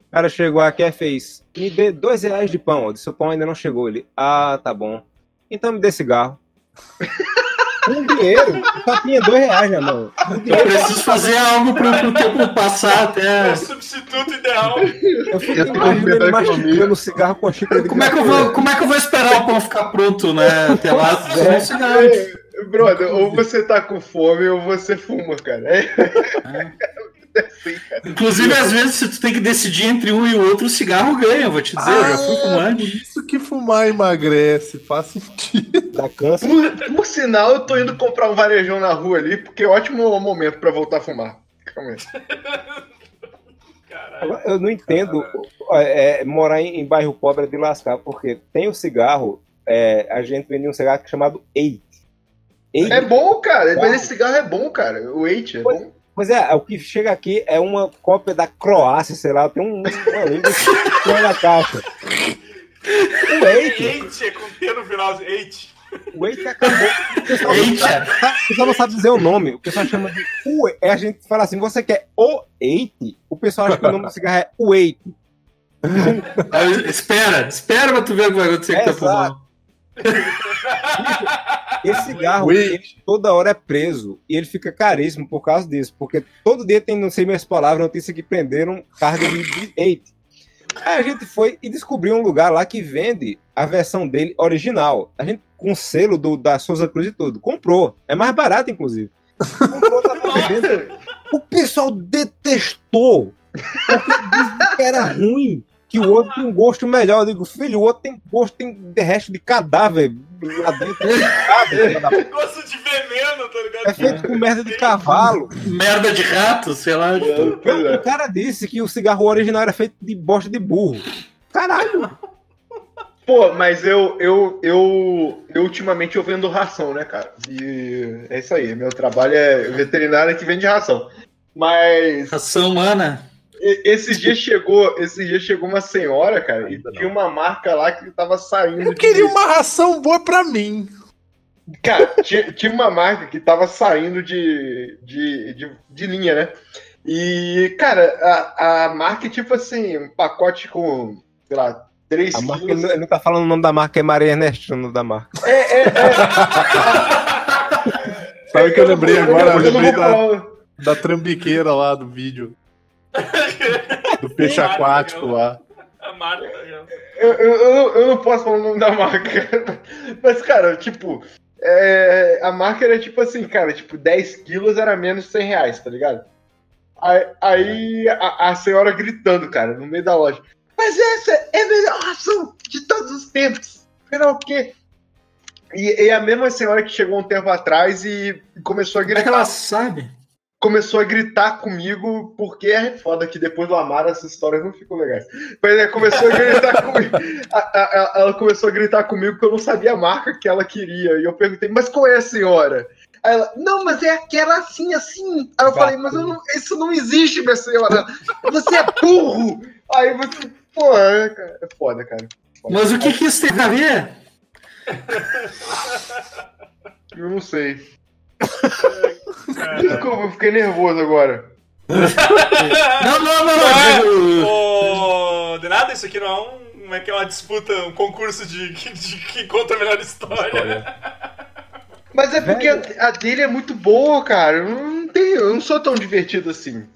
O cara chegou aqui e fez, me dê dois reais de pão. Eu disse, o pão ainda não chegou. Ele, ah, tá bom. Então me dê cigarro. *laughs* Com dinheiro, só tinha dois reais na mão. Eu preciso fazer algo pro, pro tempo passar É até. o substituto ideal. eu fico imaginando ele mastigando cigarro com a xícara de Como é, que eu vou, como é que eu vou esperar o pão ficar pronto, né? Até lá, *laughs* um cigarro. É, Brother, ou você tá com fome ou você fuma, cara. É, *laughs* Inclusive, às vezes, se tu tem que decidir entre um e o outro, o cigarro ganha, vou te dizer, eu já fui por fumante. isso que fumar emagrece, faz sentido. da câncer. Por, por sinal, eu tô indo comprar um varejão na rua ali, porque é ótimo momento pra voltar a fumar. Calma aí. Caralho. Eu não entendo é, morar em, em bairro pobre é de lascar, porque tem o cigarro, é, a gente vende um cigarro chamado Eight. Eight É bom, cara. Mas esse cigarro é bom, cara. O Eight é bom. Pois é, o que chega aqui é uma cópia da Croácia, sei lá, tem um estranha na caixa. O Eight, Eight, é com T no final. Eight. o Eight acabou. O pessoal, não Eita. sabe, o pessoal não sabe dizer o nome, o pessoal chama de o é A gente fala assim, você quer o Eight? O pessoal acha que o nome do cigarro é o Eight. Aí, espera, espera pra tu ver o que vai acontecer que tá fumando. Esse cigarro, toda hora é preso e ele fica caríssimo por causa disso, porque todo dia tem, não sei minhas palavras, notícia que prenderam carga de, eight. Aí a gente foi e descobriu um lugar lá que vende a versão dele original. A gente, com selo do, da Souza Cruz e tudo, comprou. É mais barato, inclusive. Comprou, tá. O pessoal detestou, porque disse que era ruim, que o outro tinha um gosto melhor. Eu digo, filho, o outro tem gosto, tem de resto de cadáver lá dentro. Cadáver, *laughs* Gosto de veneno, tá ligado? É feito com merda de cavalo. Merda de rato, sei lá. O cara disse que o cigarro original era feito de bosta de burro. Caralho! Pô, mas eu, eu, eu, eu ultimamente eu vendo ração, né, cara? E é isso aí. Meu trabalho é veterinário que vende ração. Mas Ração humana. Esse dia chegou, esse dia chegou uma senhora, cara, e tinha uma marca lá que tava saindo. Eu de- queria uma ração boa pra mim. Cara, tinha, tinha uma marca que tava saindo de, de, de, de linha, né? E, cara, a, a marca, é tipo assim, um pacote com, sei lá, 3 A marca, quilos. ele não tá falando o nome da marca, é Maria Ernestina, o nome da marca. É, é, é. Sabe o que eu lembrei agora? Eu lembrei da, da trambiqueira lá do vídeo. Do peixe Claro, aquático lá. A Marta. Eu, eu, eu, não- eu não posso falar o nome da marca. *laughs* Mas, cara, tipo, é, a marca era tipo assim, cara, tipo, 10 quilos era menos de 100 reais, tá ligado? Aí, aí a, a senhora gritando, cara, no meio da loja. Mas essa é a melhor ração de todos os tempos. Será o quê? E, e a mesma senhora que chegou um tempo atrás e começou a Como é que gritar ela sabe? Começou a gritar comigo, porque é foda que depois do Amaro essas histórias não ficam legais. Mas ela começou a gritar *laughs* comigo. a- a- a- ela começou a gritar comigo porque eu não sabia a marca que ela queria. E eu perguntei, mas qual é a senhora? Aí ela, não, mas é aquela assim, assim. Aí eu falei, mas eu não- isso não existe, minha senhora. Você é burro. Aí você, pô, é, é foda, cara. Mas o que, que isso tem a ver? Eu não sei. Desculpa, eu fiquei nervoso agora. *laughs* Não, não, não, não. digo- Ô, de nada, isso aqui não é um. Como é que é uma disputa, um concurso de, de, de quem conta a melhor história. Mas é porque a, a dele é muito boa, cara. Eu não tenho, eu não sou tão divertido assim.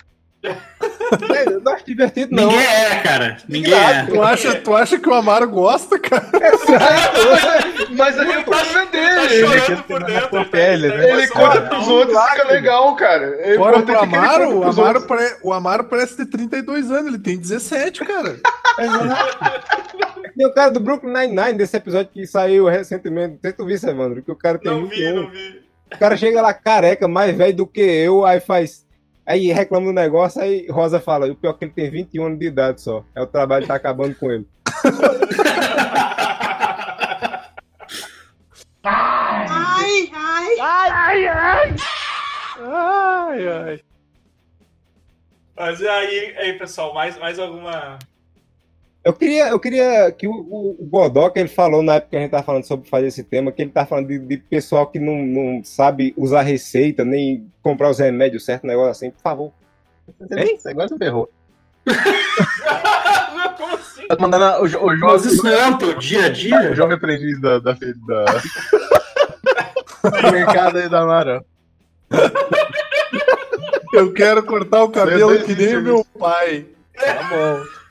É, Eu não acho divertido, não. Ninguém é, cara. Ninguém é. Tu acha, tu acha que o Amaro gosta, cara? *laughs* Mas aí o problema é Tá dele. chorando por dentro. ele tá- pele, né? Ele conta pros outros e fica legal, cara. É Fora pro Amaro, o Amaro, pare- o Amaro parece ter 32 anos, ele tem 17, cara. *laughs* Tem o cara do Brooklyn Nine-Nine desse episódio que saiu recentemente. Não sei se tu viu isso, Evandro, que o cara tem Não vi, 21. não vi. O cara chega lá careca, mais velho do que eu, aí faz. Aí reclama do negócio, aí Rosa fala: o pior é que ele tem 21 anos de idade só. É o trabalho que tá acabando com ele. Ai, ai. Mas e aí, aí, pessoal, mais, mais alguma. Eu queria, eu queria que o, o, o Godoc, ele falou na época que a gente tava falando sobre fazer esse tema, que ele tá falando de, de pessoal que não, não sabe usar receita, nem comprar os remédios certo, negócio assim, por favor. Hein? Agora você ferrou. *laughs* Como assim? Tá mandando a- o, o Mas jovem, isso não é o teu dia a o dia? jovem aprendiz da, da, da... do *laughs* mercado aí da Amaro. Eu quero cortar o cabelo que nem o meu pai. Tá bom.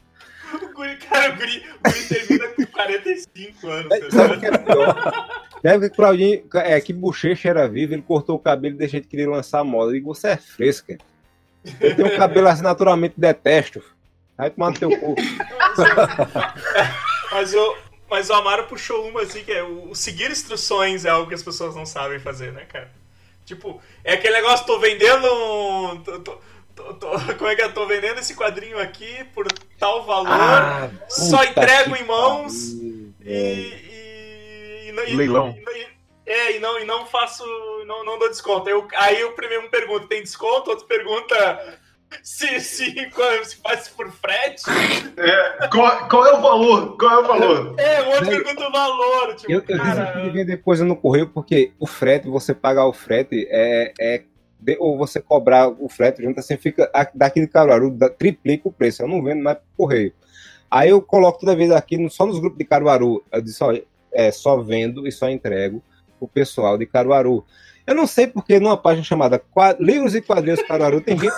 O guri, cara, o guri, o guri termina com 45 anos. tá Sabe o que é pior? Claudinho, é, que Bochecha era vivo, ele cortou o cabelo e deixou de querer lançar a moda. Eu digo, você é fresca. Eu tenho um cabelo assim, naturalmente detesto. Vai tomar no teu cu. *laughs* Mas o, mas o Amaro puxou uma assim, que é o, o seguir instruções é algo que as pessoas não sabem fazer, né, cara? Tipo, é aquele negócio, tô vendendo um. Tô, tô- tô- tô- *laughs* como é que é? Tô vendendo esse quadrinho aqui por tal valor, Ah, só entrego em mãos e, e, e, não- e- Leilão. e- é, e não, e não faço. Não, não dou desconto. Eu, aí o primeiro pergunta, tem desconto? Outro pergunta se, se, se faz por frete. É, qual, qual é o valor? Qual é o valor? É, o outro pergunta o valor. Tipo, Eu, eu cara, desisti de vender coisa no correio porque o frete, você pagar o frete, é, é ou você cobrar o frete junto, assim fica daqui de Caruaru, triplica o preço. Eu não vendo mais pro correio. Aí eu coloco toda vez aqui, só nos grupos de Caruaru, eu disse, ó, é, só vendo e só entrego o pessoal de Caruaru. Eu não sei porque numa página chamada Livros e Quadrinhos Caruaru tem gente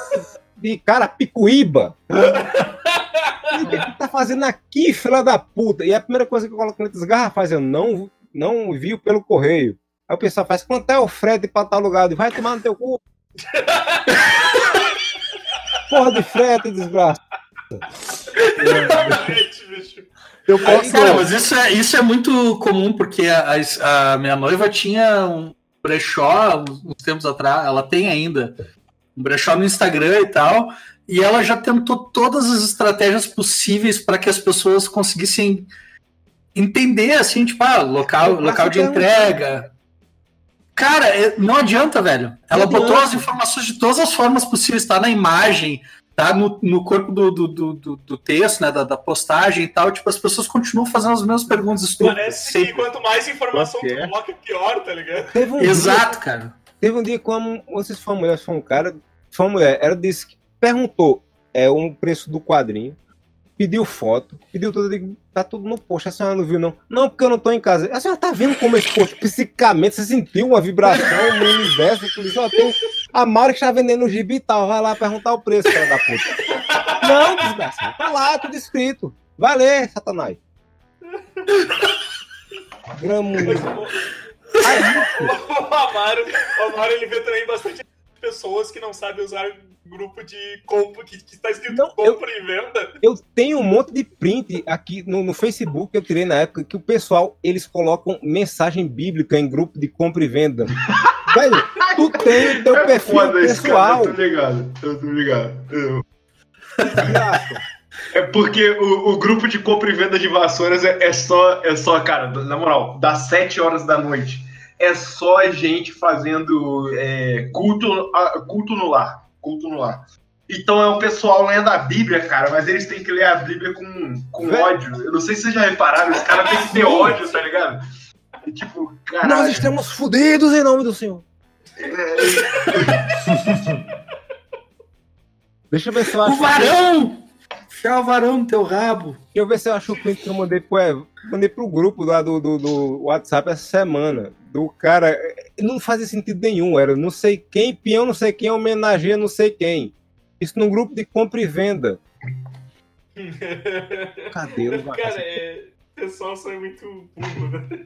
de Carapicuíba. O que tá fazendo aqui, filha da puta? E a primeira coisa que eu coloco letras garrafais, eu não, não envio pelo correio. Aí o pessoal faz, quanto é o frete pra tal lugar? Vai tomar no teu cu. *laughs* Porra de frete, desgraça. Bicho. Eu posso. Cara, mas isso é, isso é muito comum, porque a, a- a minha noiva tinha um, brechó uns uns tempos atrás, ela tem ainda um brechó no Instagram e tal, e ela já tentou todas as estratégias possíveis para que as pessoas conseguissem entender, assim, tipo, ah, local, local de entrega. Cara, é- não adianta, velho. Ela Não botou adianta. as informações de todas as formas possíveis, tá na imagem, tá no, no corpo do, do, do, do- do texto, né, da, da postagem e tal. Tipo, as pessoas continuam fazendo as mesmas perguntas estúpidas. Parece que sempre. quanto mais informação que tu é? coloca, pior, tá ligado? Teve um dia- Exato, cara. Teve um dia como vocês foi uma mulher, foi um cara, foi uma mulher, ela disse que perguntou é um preço do quadrinho, pediu foto, pediu tudo, eu digo, tá tudo no post, a senhora não viu não? Não, porque eu não tô em casa. A senhora tá vendo como esse post psicamente, você sentiu uma vibração no universo, tudo isso, ó, tem a Maura que está vendendo o gibi e tal, vai lá perguntar o preço, filha da puta. Não, desgraçado, tá lá, tudo escrito. Vai ler, satanás. Gramudo. *laughs* o Amaro, o Amaro ele vê também bastante pessoas que não sabem usar grupo de compra, que, que tá escrito Não, eu- compra e venda. Eu tenho um monte de print aqui no, no Facebook que eu tirei na época que o pessoal eles colocam mensagem bíblica em grupo de compra e venda. *laughs* Velho, tu tem o teu perfil É Foda esse cara, pessoal. eu tô ligado, eu tô ligado. Eu-. É porque o, o grupo de compra e venda de vassouras é, é só, é só, cara, na moral, das 7 horas da noite, é só gente fazendo é, culto, culto no lar. Culto no lar. Então é o pessoal lendo a Bíblia, cara, mas eles têm que ler a Bíblia com, com ódio. Eu não sei se vocês já repararam, os caras têm que ter ódio, tá ligado? E, tipo, Nós caralho. estamos fodidos em nome do Senhor. Deixa eu ver se eu O acho. varão! Enfiar o varão no teu rabo. Deixa eu ver se eu acho o print que eu mandei pro, mandei pro grupo lá do, do, do WhatsApp essa semana. Do cara. Não fazia sentido nenhum. Era não sei quem, peão não sei quem, homenageia não sei quem. Isso num grupo de compra e venda. Cadê o *laughs* Cara, é. O pessoal só é muito burro, né?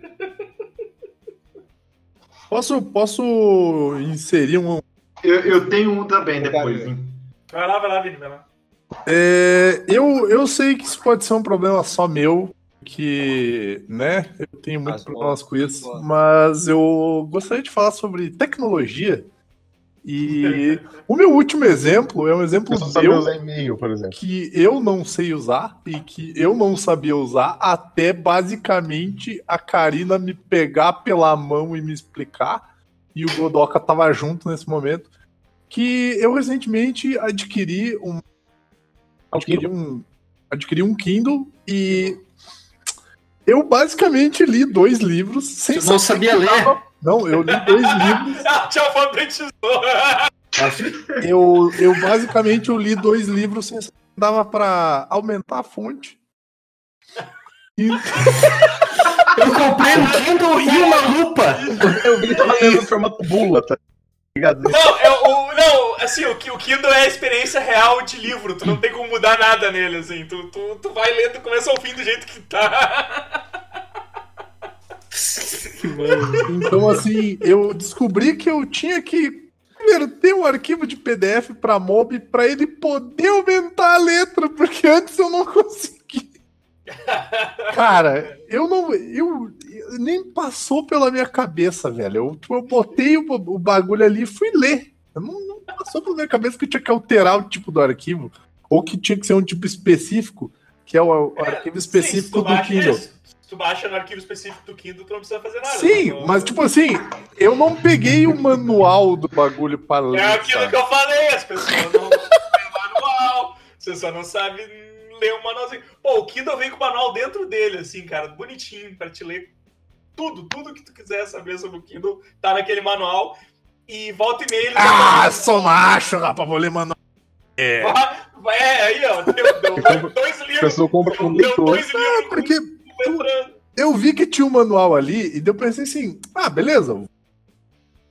Posso, posso inserir um. Eu, eu tenho um também depois, hein? Vai lá, vai lá, Vini, vai lá. É, eu, eu sei que isso pode ser um problema só meu, que, né, eu tenho muitos As problemas com isso, mas eu gostaria de falar sobre tecnologia. E o meu último exemplo é um exemplo Eu meu e-mail, por exemplo. que eu não sei usar e que eu não sabia usar até basicamente a Karina me pegar pela mão e me explicar. E o Godoka tava junto nesse momento. Que eu recentemente adquiri um. Adquiri um, adquiri um Kindle e eu basicamente li dois livros sem Tu não saber sabia ler. tava- Não, eu li dois livros. *laughs* Ah, te alfabetizou! Eu, eu basicamente eu li dois livros sem saber que dava pra aumentar a fonte. E- Eu comprei *laughs* um Kindle e uma lupa. Eu vi tava lendo no formato bula, tá ligado? Não, é o, não, assim, o, o Kindle é a experiência real de livro, tu não tem como mudar nada nele, assim, tu, tu, tu vai lendo do começo ao fim do jeito que tá. Então, assim, eu descobri que eu tinha que converter o arquivo de PDF para MOB para ele poder aumentar a letra, porque antes eu não *laughs* conseguia. *laughs* Cara, eu não. Eu, eu- nem passou pela minha cabeça, velho. Eu, tipo, eu botei o, o bagulho ali e fui ler. Não, não passou pela minha cabeça que eu tinha que alterar o tipo do arquivo. Ou que tinha que ser um tipo específico, que é o, o arquivo específico Sim, do Kindle. Se tu baixa no arquivo específico do Kindle, tu não precisa fazer nada. Sim, Tu- mas tipo assim, eu não peguei o manual do bagulho pra ler. É aquilo sabe? que eu falei, as pessoas não *laughs* sabem manual, você só não sabe ler o manualzinho. Pô, o Kindle vem com o manual dentro dele, assim, cara, bonitinho, pra te ler tudo, tudo que tu quiser saber sobre o Kindle, tá naquele manual. E volta e meia Ah, sou macho, rapaz, vou ler manual. É. Vai- É, aí, ó, deu, deu dois A livros. pessoa compra com Deu dois livros É, porque eu vi que tinha um manual ali e eu pensei assim, ah, beleza,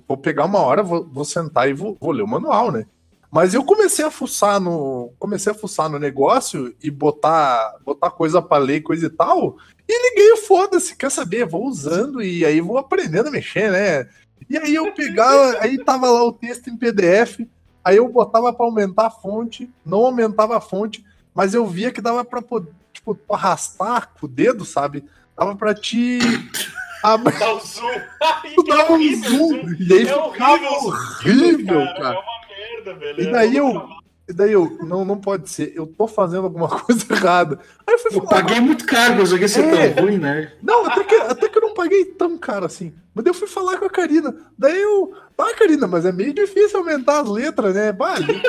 vou pegar uma hora, vou, vou sentar e vou, vou ler o manual, né? Mas eu comecei a fuçar no, comecei a fuçar no negócio e botar, botar coisa pra ler, coisa e tal. E liguei o foda-se, quer saber? Vou usando e aí vou aprendendo a mexer, né? E aí eu pegava, *laughs* aí tava lá o texto em PDF, aí eu botava pra aumentar a fonte, não aumentava a fonte, mas eu via que dava pra poder, tipo, arrastar com o dedo, sabe? Dava pra te *laughs* a- Dá o zoom. *laughs* Ai, tu dá é um zoom, e aí É ficava horrível, horrível, É cara. uma merda, velho. E É daí eu, e daí eu, não, não pode ser, eu tô fazendo alguma *laughs* coisa errada. Aí eu fui Eu falar, paguei muito caro pra jogar ser É. tão ruim, né? Não, até que, até que eu não paguei tão caro assim. Mas daí eu fui falar com a Karina. Daí eu. Ah, Karina, mas é meio difícil aumentar as letras, né? Bah, li,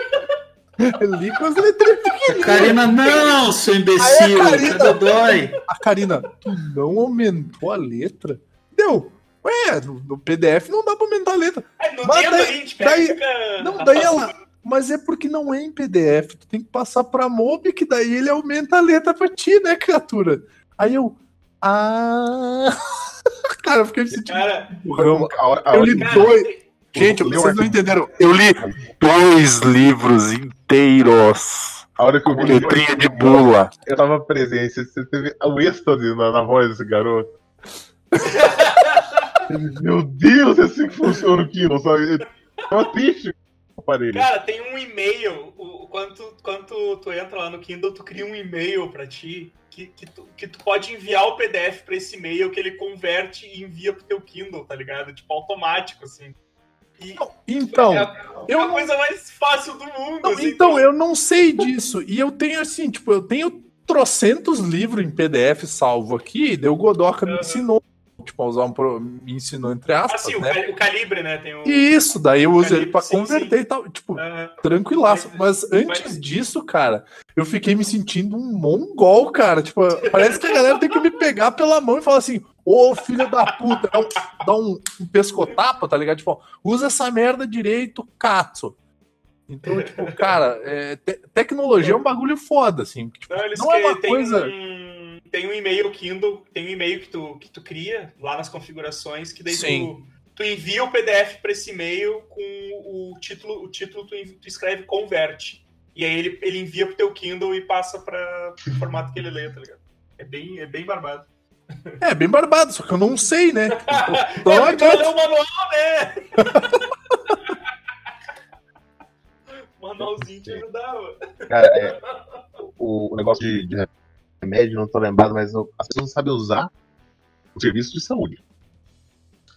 *laughs* li com as letras pequenininhas. Karina, não, seu Aí imbecil, a Karina- dói. A Karina, tu não aumentou a letra? Deu. Ué, no, no PDF não dá pra aumentar a letra. É, no Mas daí- a gente pega daí- fica. Não, daí ela. Mas é porque não é em PDF. Tu tem que passar pra Mob, que daí ele aumenta a letra pra ti, né, criatura? Aí eu. Ah. *laughs* Cara, eu fiquei me sentindo Cara, burrão. A hora, a Eu li cara, dois. Gente, vocês não entenderam. Eu li dois livros inteiros. a hora que eu vi Letrinha de bula. eu tava presente, você teve o êxtase na, na voz desse garoto. *laughs* Meu Deus, é assim que funciona o Kindle, sabe? Eu tava triste o aparelho. Cara, tem um e-mail. o- Quando, tu, quando tu, tu entra lá no Kindle, tu cria um e-mail pra ti que, que, tu, que tu pode enviar o PDF pra esse e-mail que ele converte e envia pro teu Kindle, tá ligado? Tipo, automático, assim. E Então, é a, eu não- coisa mais fácil do mundo. não, assim, então eu não sei disso. E eu tenho assim, tipo, eu tenho trocentos livros em PDF salvo aqui. Daí o Godoka me ensinou, tipo, a usar um. pro- Me ensinou entre aspas, Assim, o, né? o calibre, né? Tem o. Isso, daí eu uso ele pra Sim, sim. converter e tal. Tipo, Aham. tranquilaço. Mas antes mas- disso, cara, eu fiquei me sentindo um mongol, cara. Tipo, parece que a galera tem que me pegar pela mão e falar assim: Ô filho da puta, dá um, dá um, um pescotapa, tá ligado? Tipo, usa essa merda direito, Katsu. Então, tipo, cara, é, te- tecnologia é um bagulho foda, assim. Tipo, Não, não é uma coisa. Um, tem um e-mail Kindle, tem um e-mail que tu, que tu cria lá nas configurações, que daí Sim. tu, tu envia o PDF para esse e-mail com o título, o título tu, tu escreve converte. E aí ele, ele envia pro teu Kindle e passa para o formato que ele lê, tá ligado? É bem, é bem barbado. É bem barbado, só que eu não sei, né? *laughs* Então, é não porque adianta. lê o manual, né? *laughs* Manualzinho te ajudava. Cara, é, o, o negócio de, de remédio, não tô lembrado, mas eu- as pessoas não sabem usar o serviço de saúde.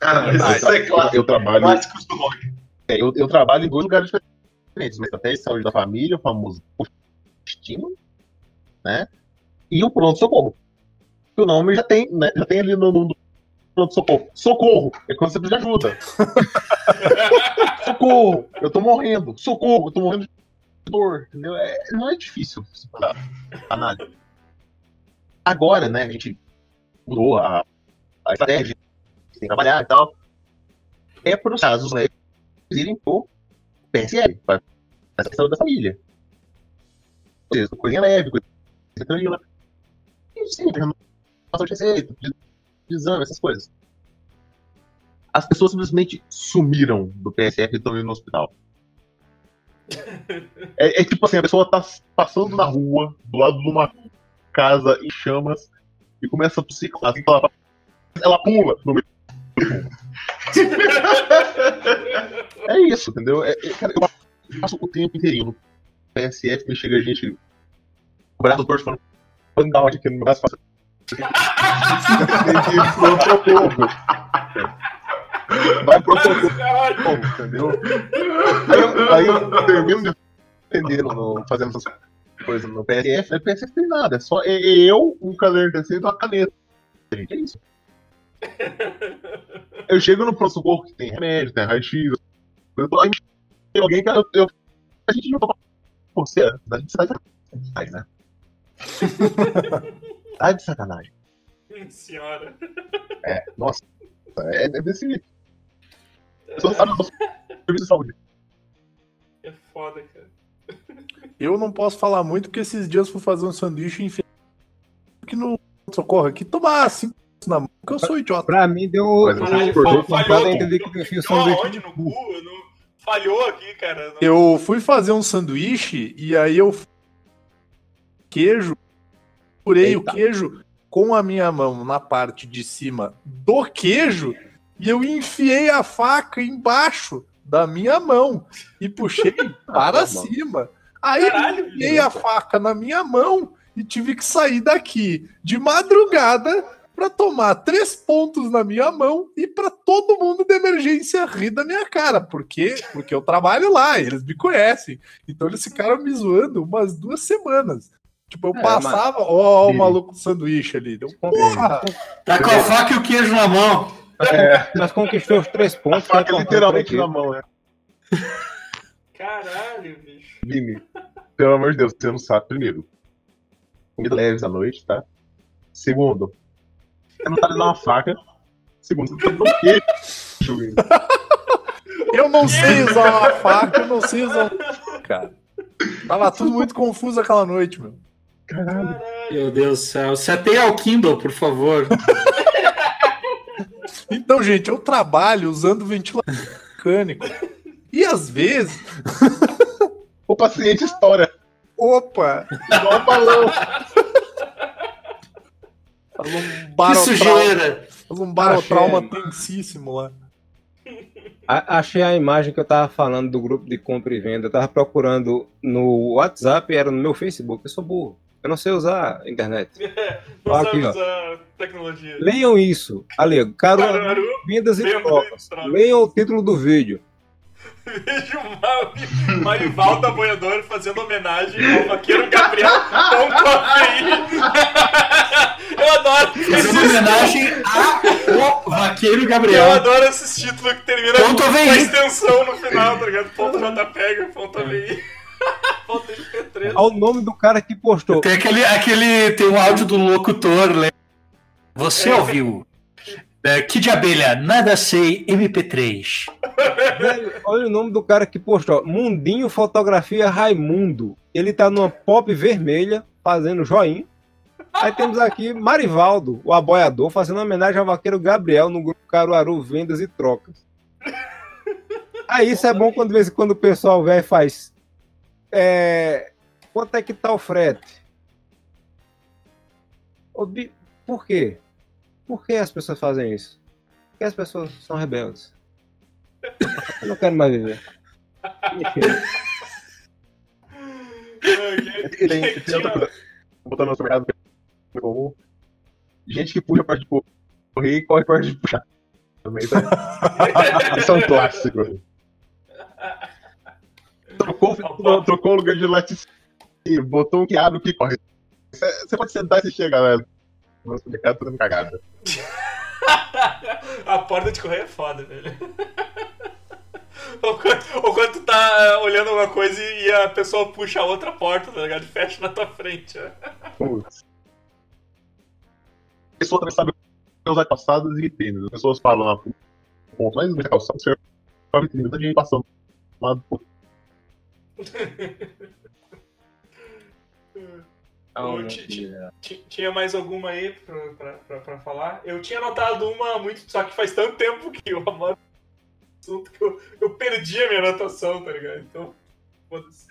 Mas isso é clássico. Eu trabalho, Clássicos do rock. é, eu, eu trabalho em dois lugares diferentes, mas até de saúde da família, o famoso postinho, né? E o pronto-socorro. O nome já tem, né? Já tem ali no, no pronto-socorro. Socorro! É quando você precisa de ajuda. *laughs* Socorro! Eu tô morrendo. Socorro! Eu tô morrendo de dor. Entendeu? É, não é difícil análise. Agora, né, a gente mudou a, a estratégia, tem que trabalhar e tal. É para os casos leves irem pro PSL, para a questão da família. Ou seja, coisinha leve, coisa tranquila. E sempre, renovação de receita, de de exame, essas coisas. As pessoas simplesmente sumiram do PSF e estão indo no hospital. *laughs* É, é tipo assim, a pessoa tá passando na rua, do lado de uma casa em chamas, e começa a tossir. Assim, ela, ela pula no meio. É isso, entendeu? É, é, cara, eu passo o tempo inteirinho no PSF, que chega gente, o braço torto falando, "Vou aqui no meu braço, fala, tem que ir pro socorro. Vai pro socorro, Caralho. entendeu? Aí eu, aí eu termino de entender, fazendo essas coisas no PSF, não é PSF tem nada, é só eu, um caderno e uma caneta. Gente, é isso. *laughs* Eu chego no pronto-socorro que tem remédio, tem raio-x, eu tô- aí tem alguém que eu, eu- a gente não tá você, a gente sai de sacanagem, né? *laughs* Sai de sacanagem. Senhora. É, nossa, é, é desse jeito. A pessoa sabe do serviço de saúde. É foda, cara. Eu não posso falar muito porque esses dias eu fui fazer um sanduíche e enfiei aqui no socorro aqui, tomar cinco na mão, porque eu sou idiota. Pra mim deu. Mas o- você o- cortou o- falhou, entender que eu sanduíche. no cu? Eu não- Falhou aqui, cara. Não- Eu fui fazer um sanduíche e aí eu queijo, furei o queijo com a minha mão na parte de cima do queijo e eu enfiei a faca embaixo da minha mão e puxei *laughs* para cima. Aí eu Caralho, enfiei a faca na minha mão e tive que sair daqui de madrugada pra tomar três pontos na minha mão e pra todo mundo da emergência rir da minha cara. Por quê? Porque eu trabalho lá, eles me conhecem. Então eles ficaram me zoando umas duas semanas. Tipo, eu É, passava, ó, o maluco do sanduíche ali. Deu, porra! Tá com a faca e o queijo na mão. Mas conquistou os três A pontos. é faca literalmente na mão, né? Caralho, bicho. Vini, pelo amor de Deus, você não sabe. Primeiro, comida leves à noite, tá? Segundo, você não sabe dar uma faca. Segundo, você não um queijo. Eu não sei usar uma faca, eu não sei usar. Cara, tava tudo muito confuso aquela noite, meu. Caralho. Meu Deus do céu. Se até ao Kindle, por favor. Então, gente, eu trabalho usando ventilador mecânico. E às vezes, *laughs* O paciente estoura. opa, Igual um balão. faz um Que sujeira. faz um barotrauma Achei. tensíssimo lá. A- achei a imagem que eu tava falando do grupo de compra e venda. Eu tava procurando no WhatsApp, era no meu Facebook. Eu sou burro. Eu não sei usar a internet. *laughs* Não Aqui, sabe ó. usar tecnologia. Leiam isso. Ali, Caruaru, Caruaru, vendas e Vendas e trocas. Leiam o título do vídeo. Vejo o Mari- Marivaldo Apoiador fazendo homenagem ao vaqueiro Gabriel ponto API. *laughs* Eu adoro Fazendo esse, homenagem ao Vaqueiro eu Gabriel. adoro esses títulos que termina Ponto com a extensão no final, tá ligado? Ponto JPEG, ponto AVI. *laughs* MP3. Ao nome do cara que postou. Tem aquele, aquele. Tem um áudio do locutor. lembra? Você É. ouviu? É, Kid Abelha, nada sei, MP3. Velho, Olha o nome do cara que postou. Mundinho Fotografia Raimundo. Ele tá numa pop vermelha, fazendo joinha. Aí temos aqui Marivaldo, o aboiador, fazendo homenagem ao vaqueiro Gabriel no grupo Caruaru Vendas e Trocas. Aí isso é bom quando de vez em quando o pessoal velho faz. É, quanto é que tá o frete? Por quê? Por que as pessoas fazem isso? Porque as pessoas são rebeldes. Eu não quero mais viver. Tem, tem outra coisa. Botando no supermercado comum. Gente que puxa parte de correr e corre parte de puxar. Também tá. *laughs* Isso é um clássico. Trocou, trocou o lugar de laticínio, botou um que abre o que corre. Você pode sentar e chegar, velho. No supermercado tá dando cagada. *laughs* A porta de correio é foda, velho. *laughs* Ou quando, ou quando tu tá olhando alguma coisa e a pessoa puxa a outra porta, tá ligado? E fecha na tua frente. ó. Putz. A pessoa também sabe usar calçadas e vitrines. As pessoas falam lá, ponto, mas não calçado, você vai vitrine, muita gente passando. Lá, pô, *laughs* Ti- Tinha mais alguma aí pra, pra, pra, pra falar? Eu tinha anotado uma muito, só que faz tanto tempo que eu anoto assunto que eu, eu perdi a minha anotação, tá ligado? Então, foda-se.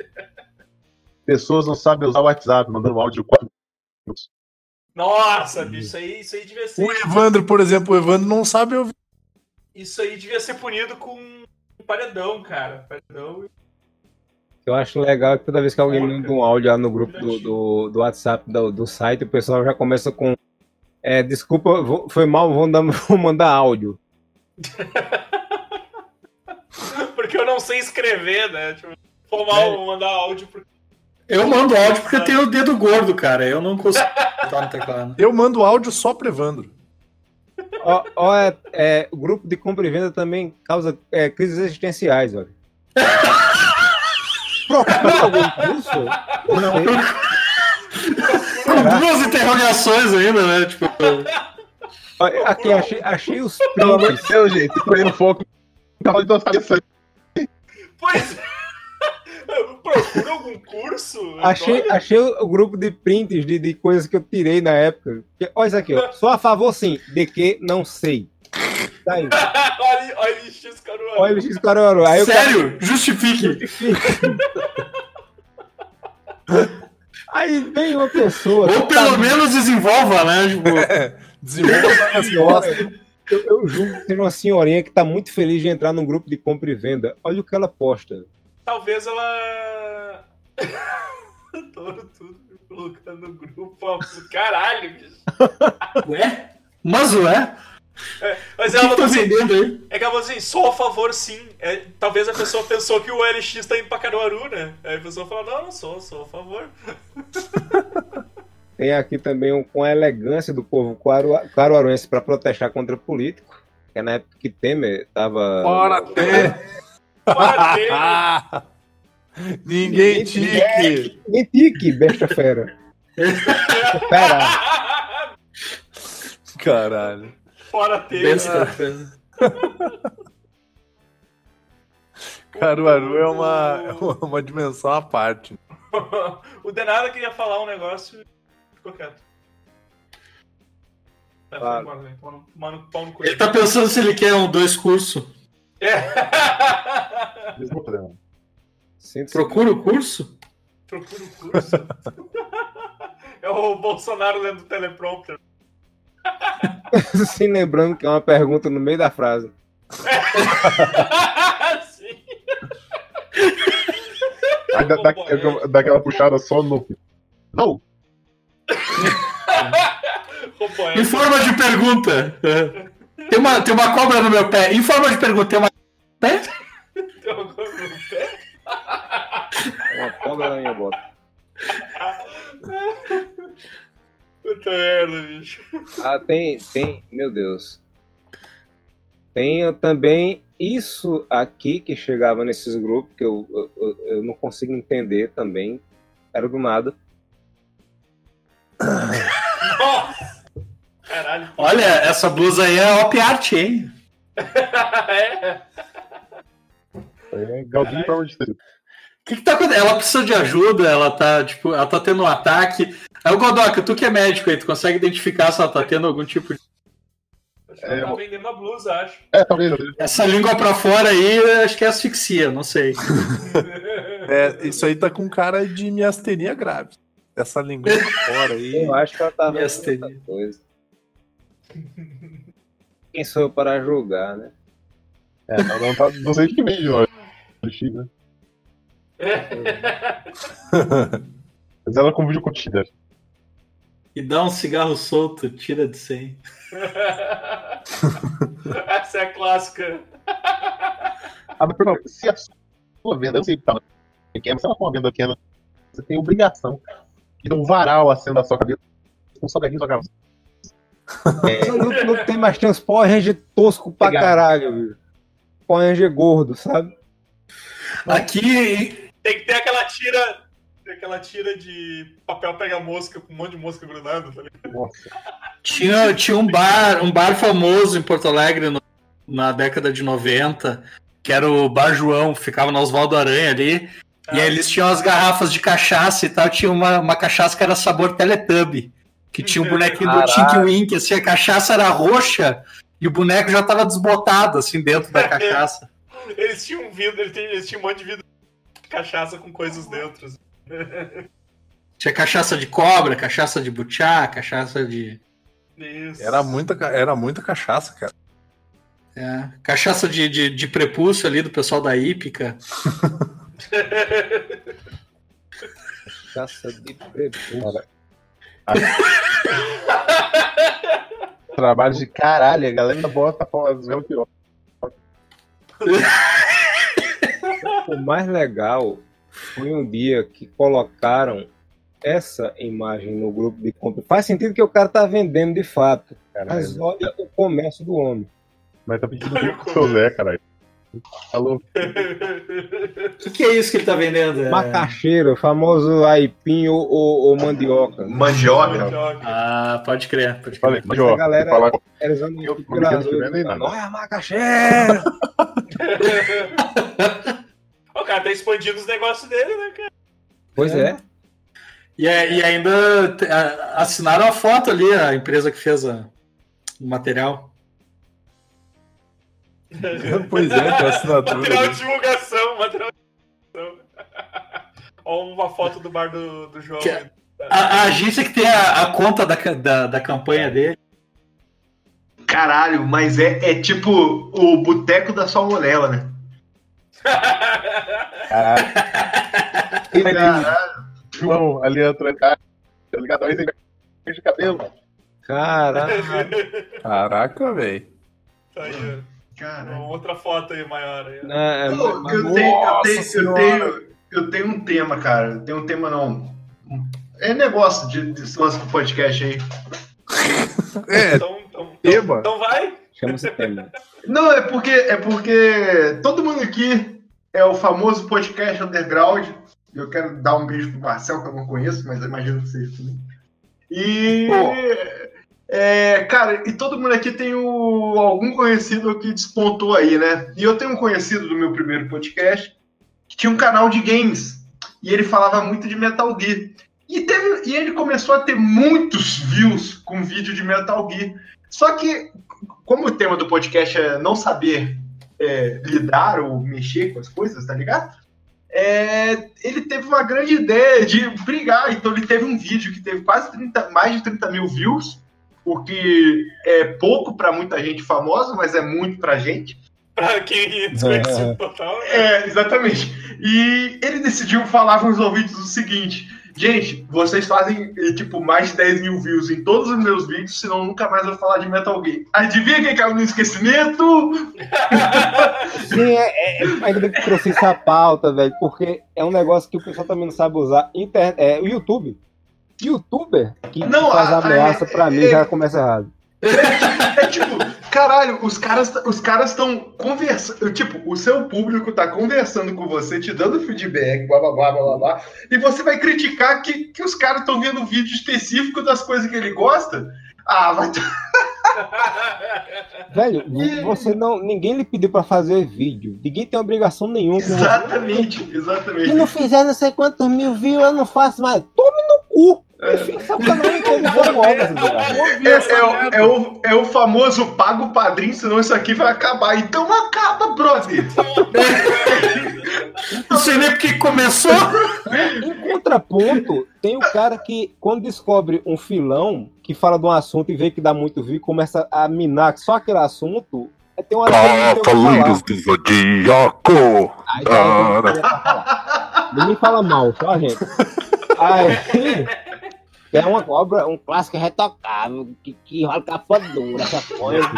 Pessoas não sabem usar o WhatsApp, mandando áudio de 4 minutos. Nossa, bicho, isso aí, isso aí devia ser. O Evandro, por exemplo, o Evandro não sabe ouvir. Isso aí devia ser punido com um paredão, cara. Paredão. Eu acho legal que toda vez que alguém manda um áudio lá no grupo do, do, do WhatsApp do, do site, o pessoal já começa com. É, desculpa, vou- foi mal, vou, dar- *laughs* vou mandar áudio. *laughs* Porque eu não sei escrever, né? Tipo, for mal vou mandar áudio porque. Eu mando áudio porque eu tenho o dedo gordo, cara. Eu não consigo botar no teclado. *laughs* Eu mando áudio só pro Evandro. Ó, ó, é, é, o grupo de compra e venda também causa é, crises existenciais, olha. Procura algum curso? Com duas interrogações ainda, né? Tipo, Aqui, achei, achei os Pelo amor prints. de Deus, gente, escolhendo foco. Tava de duas cabeças. Pois é. Procura algum curso? Achei, achei o grupo de prints de, de coisas que eu tirei na época. Olha isso aqui, ó. Sou a favor, sim, de que não sei. Tá aí. *laughs* olha, olha o X Caruaru. Olha o X Caruaru. Aí o cara- sério, justifique. *laughs* Aí vem uma pessoa. Ou que tá pelo menos desenvolva, né? Tipo, Desenvolva senhora, costas. eu, eu julgo que seja uma senhorinha que tá muito feliz de entrar num grupo de compra e venda. Olha o que ela posta. Talvez ela. *laughs* Adoro tudo colocando no grupo. Caralho, bicho. ué? Mas ué, Mas o que ela que tá assim, vendendo aí? é que ela falou assim, sou a favor sim. É, talvez a pessoa pensou que o LX tá indo pra Caruaru, né? Aí a pessoa falou, não, não sou, sou a favor. *laughs* Tem aqui também um, com a elegância do povo caru- caruaruense para protestar contra político. Que é na época que Temer tava. Bora ter! Bora ter. Ninguém tique! Nem tique, besta fera. *laughs* Fera. Caralho. Bora ter. Besta. *laughs* Caruaru é uma, é *laughs* uma, dimensão à parte. *laughs* o Denada queria falar um negócio e ficou quieto. Claro. né? Mano, mano, pau no cu. Ele tá pensando se ele quer um dois curso. É. Procura o curso? Procura o curso. é o Bolsonaro lendo o teleprompter. *laughs* Se lembrando que é uma pergunta no meio da frase. Sim. *laughs* Aí dá, dá- dá aquela puxada só no. Não. *laughs* Em forma de pergunta. é. Tem uma, tem uma cobra no meu pé. Em forma de pergunta, tem uma pé? Tem uma coisa no pé? Uma cobra na minha bota. Puta merda, bicho. Ah, tem, tem, meu Deus. Tem também isso aqui que chegava nesses grupos que eu, eu, eu- não consigo entender também. Era do nada. Nossa! Caralho. Olha, essa blusa aí é op art, hein? *laughs* é. é Galdinho pra onde. O que, que tá acontecendo? Ela precisa de ajuda, ela tá, tipo, ela tá tendo um ataque. Aí o Godoka, tu que é médico aí, tu consegue identificar se ela tá tendo algum tipo de. Acho que ela tá vendendo a blusa, acho. É, talvez. Essa língua pra fora aí, acho que é asfixia, não sei. *laughs* É, *laughs* isso aí tá com cara de miastenia grave. Essa língua pra fora aí. Eu acho que ela fazendo outra coisa. Quem sou eu para julgar, né? É, não, não, tá, que vem, ó. X, né? *laughs* Mas ela com vídeo curtida. E dá um cigarro solto, tira de 100. *laughs* Essa é a clássica. Ah, mas se a sua venda, eu sei que tá pequena, se ela for uma venda pequena, você tem obrigação de dar um varal acendo da sua cabeça com um salgadinho na sua cabeça. *laughs* Não, não tem mais tem uns Power Ranger tosco pra Obrigado. caralho, viu? Power Ranger gordo, sabe? Aqui, Tem que ter aquela tira. Aquela tira de papel pega mosca com um monte de mosca grudando, tá ligado? Nossa. *laughs* Tinha, tinha um bar, um bar famoso em Porto Alegre no- na década de 90, que era o Bar João, ficava na Oswaldo Aranha ali. E aí eles tinham as garrafas de cachaça e tal, tinha uma, uma cachaça que era sabor Teletubby, que tinha um bonequinho do. Tink Wink, assim, a cachaça era roxa e o boneco já tava desbotado, assim, dentro da *laughs* cachaça. Eles tinham um vidro, eles tinham, eles tinham um monte de vidro de cachaça com coisas dentro. assim. Tinha cachaça de cobra, cachaça de butiá, cachaça de... Isso. Era muita, era muita cachaça, cara. é, cachaça de, de, de prepúcio ali do pessoal da hípica. Caça de prepúcio. Trabalho de caralho, a galera bota as velas pior. O mais legal foi um dia que colocaram essa imagem no grupo de compra. Faz sentido que o cara tá vendendo de fato. Mas Caralho. olha o comércio do homem. Mas tá pedindo pro seu Zé, caralho. Louco. O que, que é isso que ele tá vendendo? É- Macaxeira, famoso aipim ou, ou, ou mandioca. Mandioca. Ah, pode crer, pode crer. Falei, ó, galera- falar Eles andam Eu- eu vendo nem nada. Olha a macaxeira! *laughs* o cara tá expandindo os negócios dele, né, cara? Pois é. E, é- e ainda assinaram a foto ali, a empresa que fez a- o material. *laughs* Pois é, tem a assinatura. Material de divulgação, material de divulgação. Ó, uma foto do bar do, do João. Que- A, a agência que tem a, a conta da, da, da campanha dele. Caralho, mas é, é tipo o boteco da salmonela, né? Caralho. Caralho. João, ali atrás, cara, tá ligado? Aí você de cabelo. Caralho. Caraca, velho. Tá aí. Cara. Outra foto aí maior aí. É, Eu, mas- eu tenho, eu, tenho, eu, tenho, eu tenho um tema, cara. Eu tenho um tema, não. É negócio de, de do podcast aí. É, Então, então, tema. então vai. Tema. Não, é porque, é porque todo mundo aqui é o famoso podcast underground. Eu quero dar um beijo pro Marcel, que eu não conheço, mas imagino que seja também. E. é, cara, e todo mundo aqui tem o, algum conhecido que despontou aí, né? E eu tenho um conhecido do meu primeiro podcast que tinha um canal de games. E ele falava muito de Metal Gear. E, teve, e ele começou a ter muitos views com vídeo de Metal Gear. Só que, como o tema do podcast é não saber é, lidar ou mexer com as coisas, tá ligado? É, ele teve uma grande ideia de brigar. Então ele teve um vídeo que teve quase 30, mais de 30 mil views, o que é pouco para muita gente famosa, mas é muito pra gente. Pra quem é desconhecido total. né? É, exatamente. E ele decidiu falar com os ouvintes o seguinte: gente, vocês fazem eh, tipo mais de 10 mil views em todos os meus vídeos, senão nunca mais vou falar de Metal Gear. Adivinha quem caiu no esquecimento? *laughs* Sim, é, é, ainda bem que trouxe essa pauta, velho, porque é um negócio que o pessoal também não sabe usar. Inter, é, o YouTube. Youtuber que Não, faz a- ameaça a- pra mim é- já começa errado. É tipo, caralho, os caras os caras estão conversando, tipo, o seu público tá conversando com você, te dando feedback, blá blá blá blá blá, e você vai criticar que, que os caras estão vendo vídeo específico das coisas que ele gosta? Ah, vai *laughs* *laughs* Velho, você não. Ninguém lhe pediu pra fazer vídeo. Ninguém tem obrigação nenhuma. Exatamente, exatamente. Se não fizer não sei quantos mil views, eu não faço mais. Tome no cu! É, *laughs* é o, é, o, é o famoso paga o padrinho, senão isso aqui vai acabar. Então acaba, brother. *laughs* Não sei nem porque começou. Em contraponto, tem o cara que, quando descobre um filão que fala de um assunto e vê que dá muito view, começa a minar só aquele assunto. é, Tem uma. Cavaleiros do Zodíaco! Aí tá, não. Ninguém fala mal, só a gente. Aí *laughs* é uma obra, um clássico retocável, que, que rola capa dura, essa coisa.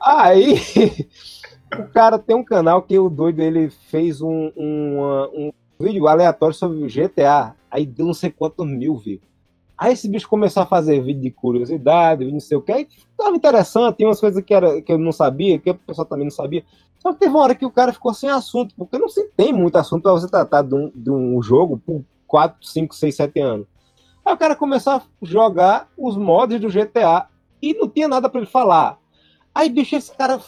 Aí o cara tem um canal que o doido ele fez um, um, um vídeo aleatório sobre o GTA. Aí deu não sei quantos mil views. Aí esse bicho começou a fazer vídeo de curiosidade, vídeo não sei o que. Tava interessante, tinha umas coisas que, era, que eu não sabia, que o pessoal também não sabia. Só que teve uma hora que o cara ficou sem assunto, porque não se tem muito assunto pra você tratar de um, de um jogo por 4, 5, 6, 7 anos. Aí o cara começou a jogar os mods do GTA e não tinha nada pra ele falar. Aí, bicho, esse cara,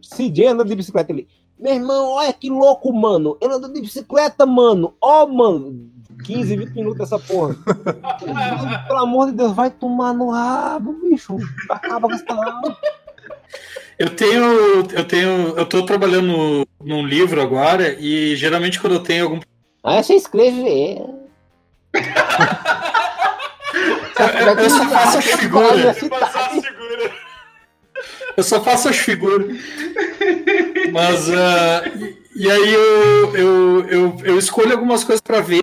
CJ anda de bicicleta ali. Meu irmão, olha que louco, mano. Ele anda de bicicleta, mano. Ó, mano. 15, 20 minutos essa porra. Mano, *laughs* Pelo amor de Deus, vai tomar no rabo, bicho. Acaba com essa aula. Eu tenho, eu tenho, eu tô trabalhando num livro agora e geralmente quando eu tenho algum Aí você escreve. eu, *laughs* eu só faço as figuras, Passar segura. Eu só faço as figuras. Mas ah, e, e aí eu, eu, eu, eu escolho algumas coisas pra ver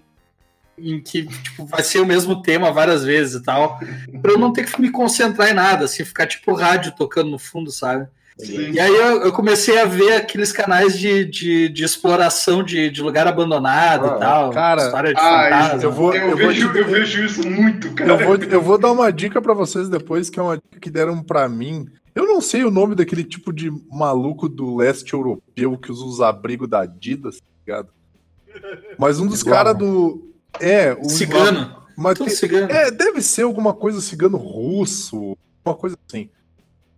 em que tipo, vai ser o mesmo tema várias vezes e tal, pra eu não ter que me concentrar em nada, assim, ficar tipo rádio tocando no fundo, sabe? Sim. E aí eu, eu comecei a ver aqueles canais de, de, de exploração de, de lugar abandonado Ah, e tal. cara, história de ah. Eu vou, Eu, eu vejo, te- eu vejo isso muito, cara. Eu vou, eu vou dar uma dica pra vocês depois, que é uma dica que deram pra mim. Eu não sei o nome daquele tipo de maluco do leste europeu que usa os abrigos da Adidas, tá ligado? Mas um dos caras né? do. É, o. Cigano. Mas tem- cigano. é, deve ser alguma coisa cigano russo, uma coisa assim.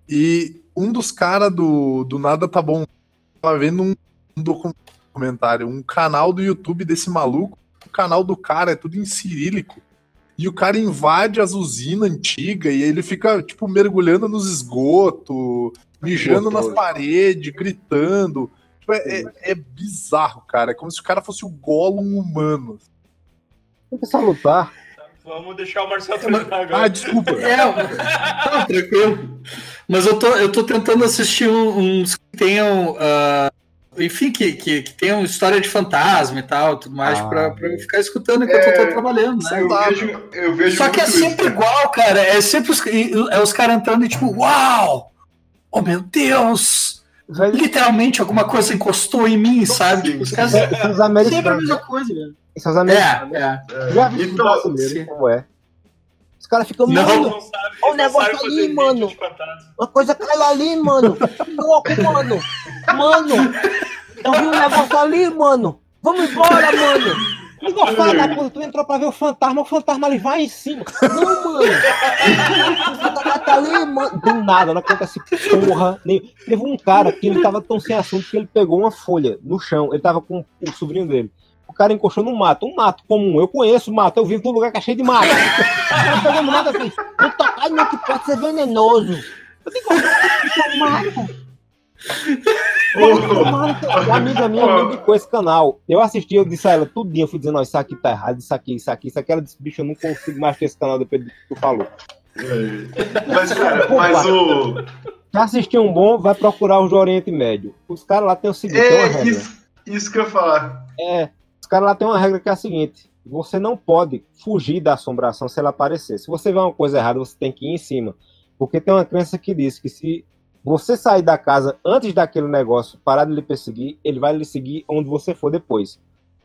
E um dos caras do, do Nada Tá Bom tava vendo um, um documentário, um canal do YouTube desse maluco. O canal do cara é tudo em cirílico. E o cara invade as usinas antigas e ele fica, tipo, mergulhando nos esgotos, mijando nas paredes, gritando. Tipo, é, é- é bizarro, cara. É como se o cara fosse o Gollum humano. Começar a lutar. Vamos deixar o Marcelo terminar Ah, agora. desculpa. É, tá, tranquilo. Mas eu tô, eu tô tentando assistir um- uns que tenham. ah, enfim, que, que, que tem uma história de fantasma e tal, tudo mais, Ah, pra, pra eu ficar escutando enquanto É, eu tô trabalhando, né? Eu vejo, eu vejo Só que é isso, sempre cara. igual, cara. É sempre os, é os caras entrando e tipo, uau! Oh meu Deus! Velho, Literalmente alguma coisa encostou em mim, sabe? Sim. Tipo, os caras Esses sempre a americanos. mesma coisa, velho. Esses americanos. É, é. Já vi Então, brasileiros sim. como é. Os caras ficam, Não. mano, Não sabe, Ó o não negócio ali, mano. uma coisa caiu ali, mano. Louco, mano. Mano, eu vi um negócio ali, mano. Vamos embora, mano. Igual fala puta, tu entrou pra ver o fantasma, o fantasma ali vai em cima. Não, mano. O fantasma tá ali, mano. Do nada, não acontece porra. Nem... Teve um cara que ele tava tão sem assunto que ele pegou uma folha no chão. Ele tava com o sobrinho dele. O cara encostou no mato, um mato comum. Eu conheço mato, eu vivo num lugar que é cheio de mato. *laughs* Ele pegou no mato assim, não tocar não, que pode ser venenoso. Eu digo, "Isso é mato. Uma amiga minha me indicou esse canal. Eu assisti, eu disse a ela tudinho, eu fui dizendo, ó, isso aqui tá errado, isso aqui, isso aqui, isso aqui. Ela disse, bicho, eu não consigo mais ter esse canal depois do que tu falou. Mas, cara, mas o. Pra assistir um bom, vai procurar os do Oriente Médio. Os caras lá tem o seguinte, É, isso, isso que eu ia falar. É, caras lá tem uma regra que é a seguinte: você não pode fugir da assombração se ela aparecer. Se você vê uma coisa errada, você tem que ir em cima. Porque tem uma crença que diz que se você sair da casa antes daquele negócio parar de lhe perseguir, ele vai lhe seguir onde você for depois.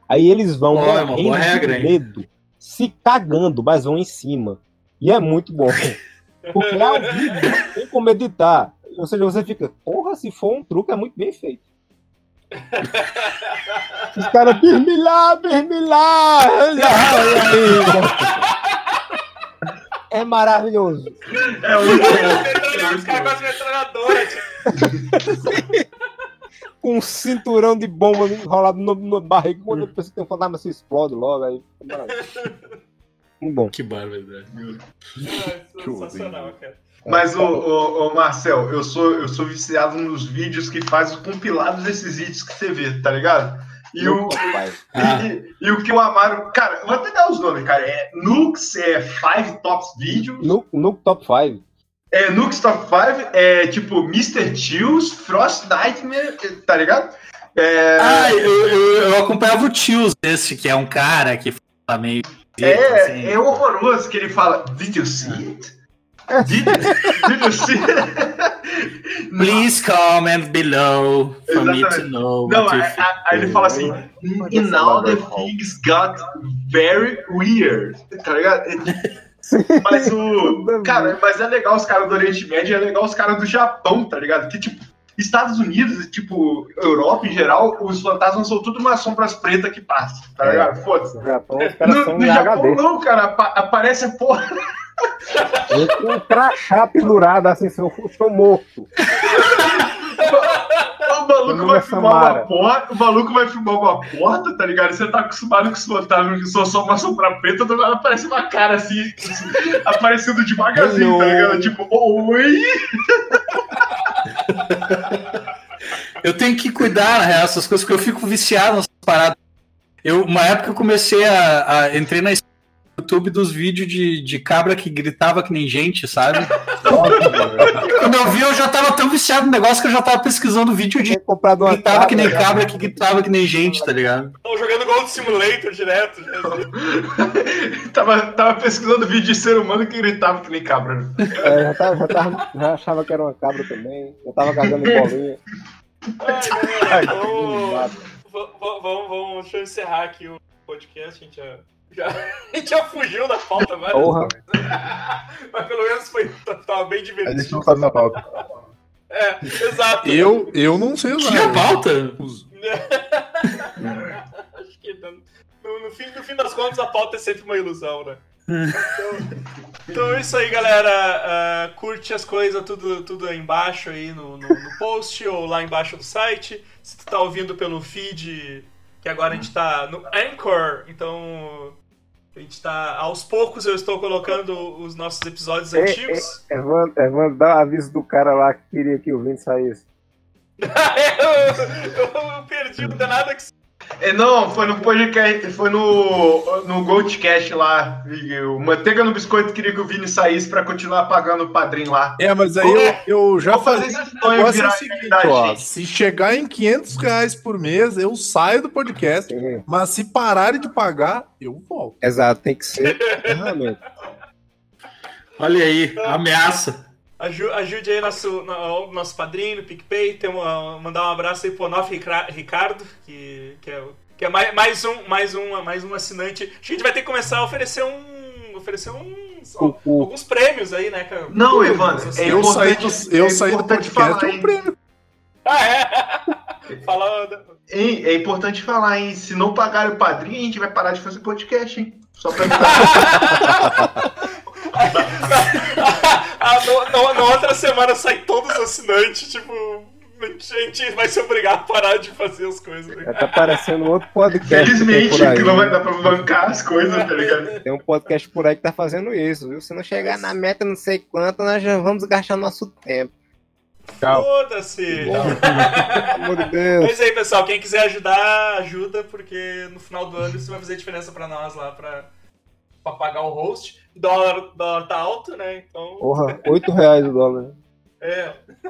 Aí eles vão Ó, é uma boa regra, hein? medo, se cagando, mas vão em cima. E é muito bom. *laughs* Porque é ao vivo, tem como editar. Ou seja, você fica, porra, se for um truque, é muito bem feito. Os caras, bismillah, bismillah. É maravilhoso. É muito Os caras com as metralhadoras, Com um cinturão de bomba enrolado no, no barriga, quando a pessoa tem um fantasma, se explode logo. Aí, é maravilhoso. muito bom. Que barbaridade. ah, sensacional, cara. Mas, ô, ô, ô, Marcel, eu sou, eu sou viciado nos vídeos que faz o compilado desses vídeos que você vê, tá ligado? E o. Ah. *laughs* e, e o que o Amaro. Cara, vou até dar os nomes, cara. É Nux, é Five Tops Videos. No top 5. É Nux Top 5, é tipo Mr. Chills, Frost Nightmare, tá ligado? É, Ah, eu, eu, eu acompanhava o Tios desse, que é um cara que fala meio. é, assim. é horroroso que ele fala. Did you see it? Did, did you see? *laughs* Please comment below for me to Exatamente. know. Não, what you aí, think. aí ele fala assim, and now the things got very weird, tá ligado? *laughs* Mas o. Cara, mas é legal os caras do Oriente Médio, é legal os caras do Japão, tá ligado? Que tipo, Estados Unidos, tipo, Europa em geral, os fantasmas são tudo umas sombras pretas que passam, tá É. ligado? Foda-se. No No, Japão HD. não, cara, apa- aparece a porra. Eu com um crachá pendurado assim, se eu for- estou morto. O maluco vai filmar uma porta, o maluco vai filmar uma porta, tá ligado? Você tá acostumado com os fantasmas que são só uma sombra preta, do nada aparece uma cara assim, aparecendo devagarzinho, tá ligado? Tipo, oi! Eu tenho que cuidar, real, essas coisas, porque eu fico viciado nessas paradas. Eu, uma época eu comecei a, a entrei na YouTube dos vídeos de, de cabra que gritava que nem gente, sabe? *laughs* Quando eu vi, eu já tava tão viciado no negócio que eu já tava pesquisando vídeo de comprado uma gritava que nem cabra, cabra que gritava que nem gente, tá ligado? Estão jogando Gold Simulator direto. *laughs* tava, tava pesquisando vídeo de ser humano que gritava que nem cabra. É, já, tava, já, tava, já achava que era uma cabra também. Já tava cagando em bolinha. Ai, vamos, vamos, vamos, deixa eu encerrar aqui o podcast. A gente já, já, *laughs* a gente já fugiu da pauta várias Porra. vezes. *laughs* Mas pelo menos foi, tava bem A gente divertido. não sabe na pauta. É, exato. Eu, eu não sei usar. Tinha pauta? *laughs* Acho que no, no- no fim, no fim das contas a pauta é sempre uma ilusão, né? Então, então é isso aí, galera. Ah, curte as coisas tudo, tudo aí embaixo aí no, no- no post ou lá embaixo do site. Se tu tá ouvindo pelo feed, que agora a gente tá no Anchor, então a gente tá aos poucos eu estou colocando os nossos episódios É, antigos. Evandro, Evandro, dá o aviso do cara lá que queria que o Vini saísse. *laughs* eu, eu perdi, não dá nada que É, não, foi no podcast, foi no, no Goldcast lá. O Manteiga no Biscoito queria que o Vini saísse pra continuar pagando o padrinho lá. É, mas aí eu, eu já Vou fazer falei. esse O sonho é o seguinte, ó. Se chegar em 500 reais por mês, eu saio do podcast. Mas se pararem de pagar, eu volto. Exato, tem que ser. Olha aí, ameaça. Aju- ajude aí nosso, no- nosso padrinho no PicPay. Tem uma, mandar um abraço aí pro Nof Rica- Ricardo, que, que é, que é mais, mais, um, mais, um, mais um assinante. Acho que a gente vai ter que começar a oferecer um. oferecer uns. O- o- alguns prêmios aí, né, cara? Não, Evandro, Assim. é eu saí do, importante- eu é saí do importante podcast, falar, é um prêmio. *laughs* Ah, é? Fala. Hein, é importante falar, hein? Se não pagar o padrinho, a gente vai parar de fazer podcast, hein? Só pra *laughs* ah, no, no- na outra semana sai todos os assinantes, tipo. A *laughs* gente vai se obrigar a parar de fazer as coisas. Né? Tá parecendo outro podcast. que Felizmente, aí. que não vai dar pra bancar as coisas, tá ligado? Tem um podcast por aí que tá fazendo isso, viu? Se não chegar na meta não sei quanto, nós já vamos gastar nosso tempo. Tchau. Foda-se! *laughs* Pelo amor de Deus. Mas aí, pessoal, quem quiser ajudar, ajuda, porque no final do ano isso vai fazer diferença pra nós lá, pra, pra pagar o host. O dólar, dólar tá alto, né? Então. Porra, 8 reais o dólar. É. *laughs*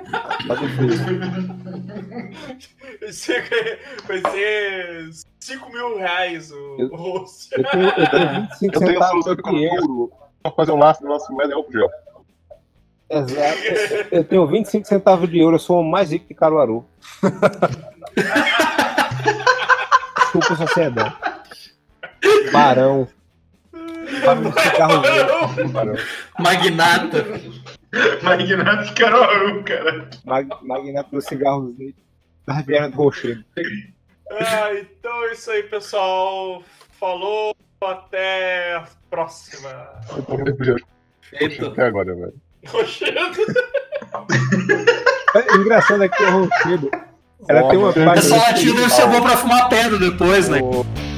Vai ser, vai ser 5 mil reais o, Eu- o host. Eu tenho, eu tenho 25 Eu centavos de econômica. euro. Pra fazer um laço no nosso moeda é o gel. Exato. Eu tenho 25 centavos de euro, eu sou o mais rico de Caruaru. *laughs* Desculpa, sociedade. Barão. Barão de Barão. Magnata. Magnata Caruaru, cara. Mag, magnata do cigarro da Riviera do Rochedo. Ah, então é isso aí, pessoal. Falou, até a próxima. Eita. até agora, velho. Rochedo. É engraçado é que o Rochedo. Ela tem uma página. Essa latinha deve ser bom pra fumar pedra depois, né? Mas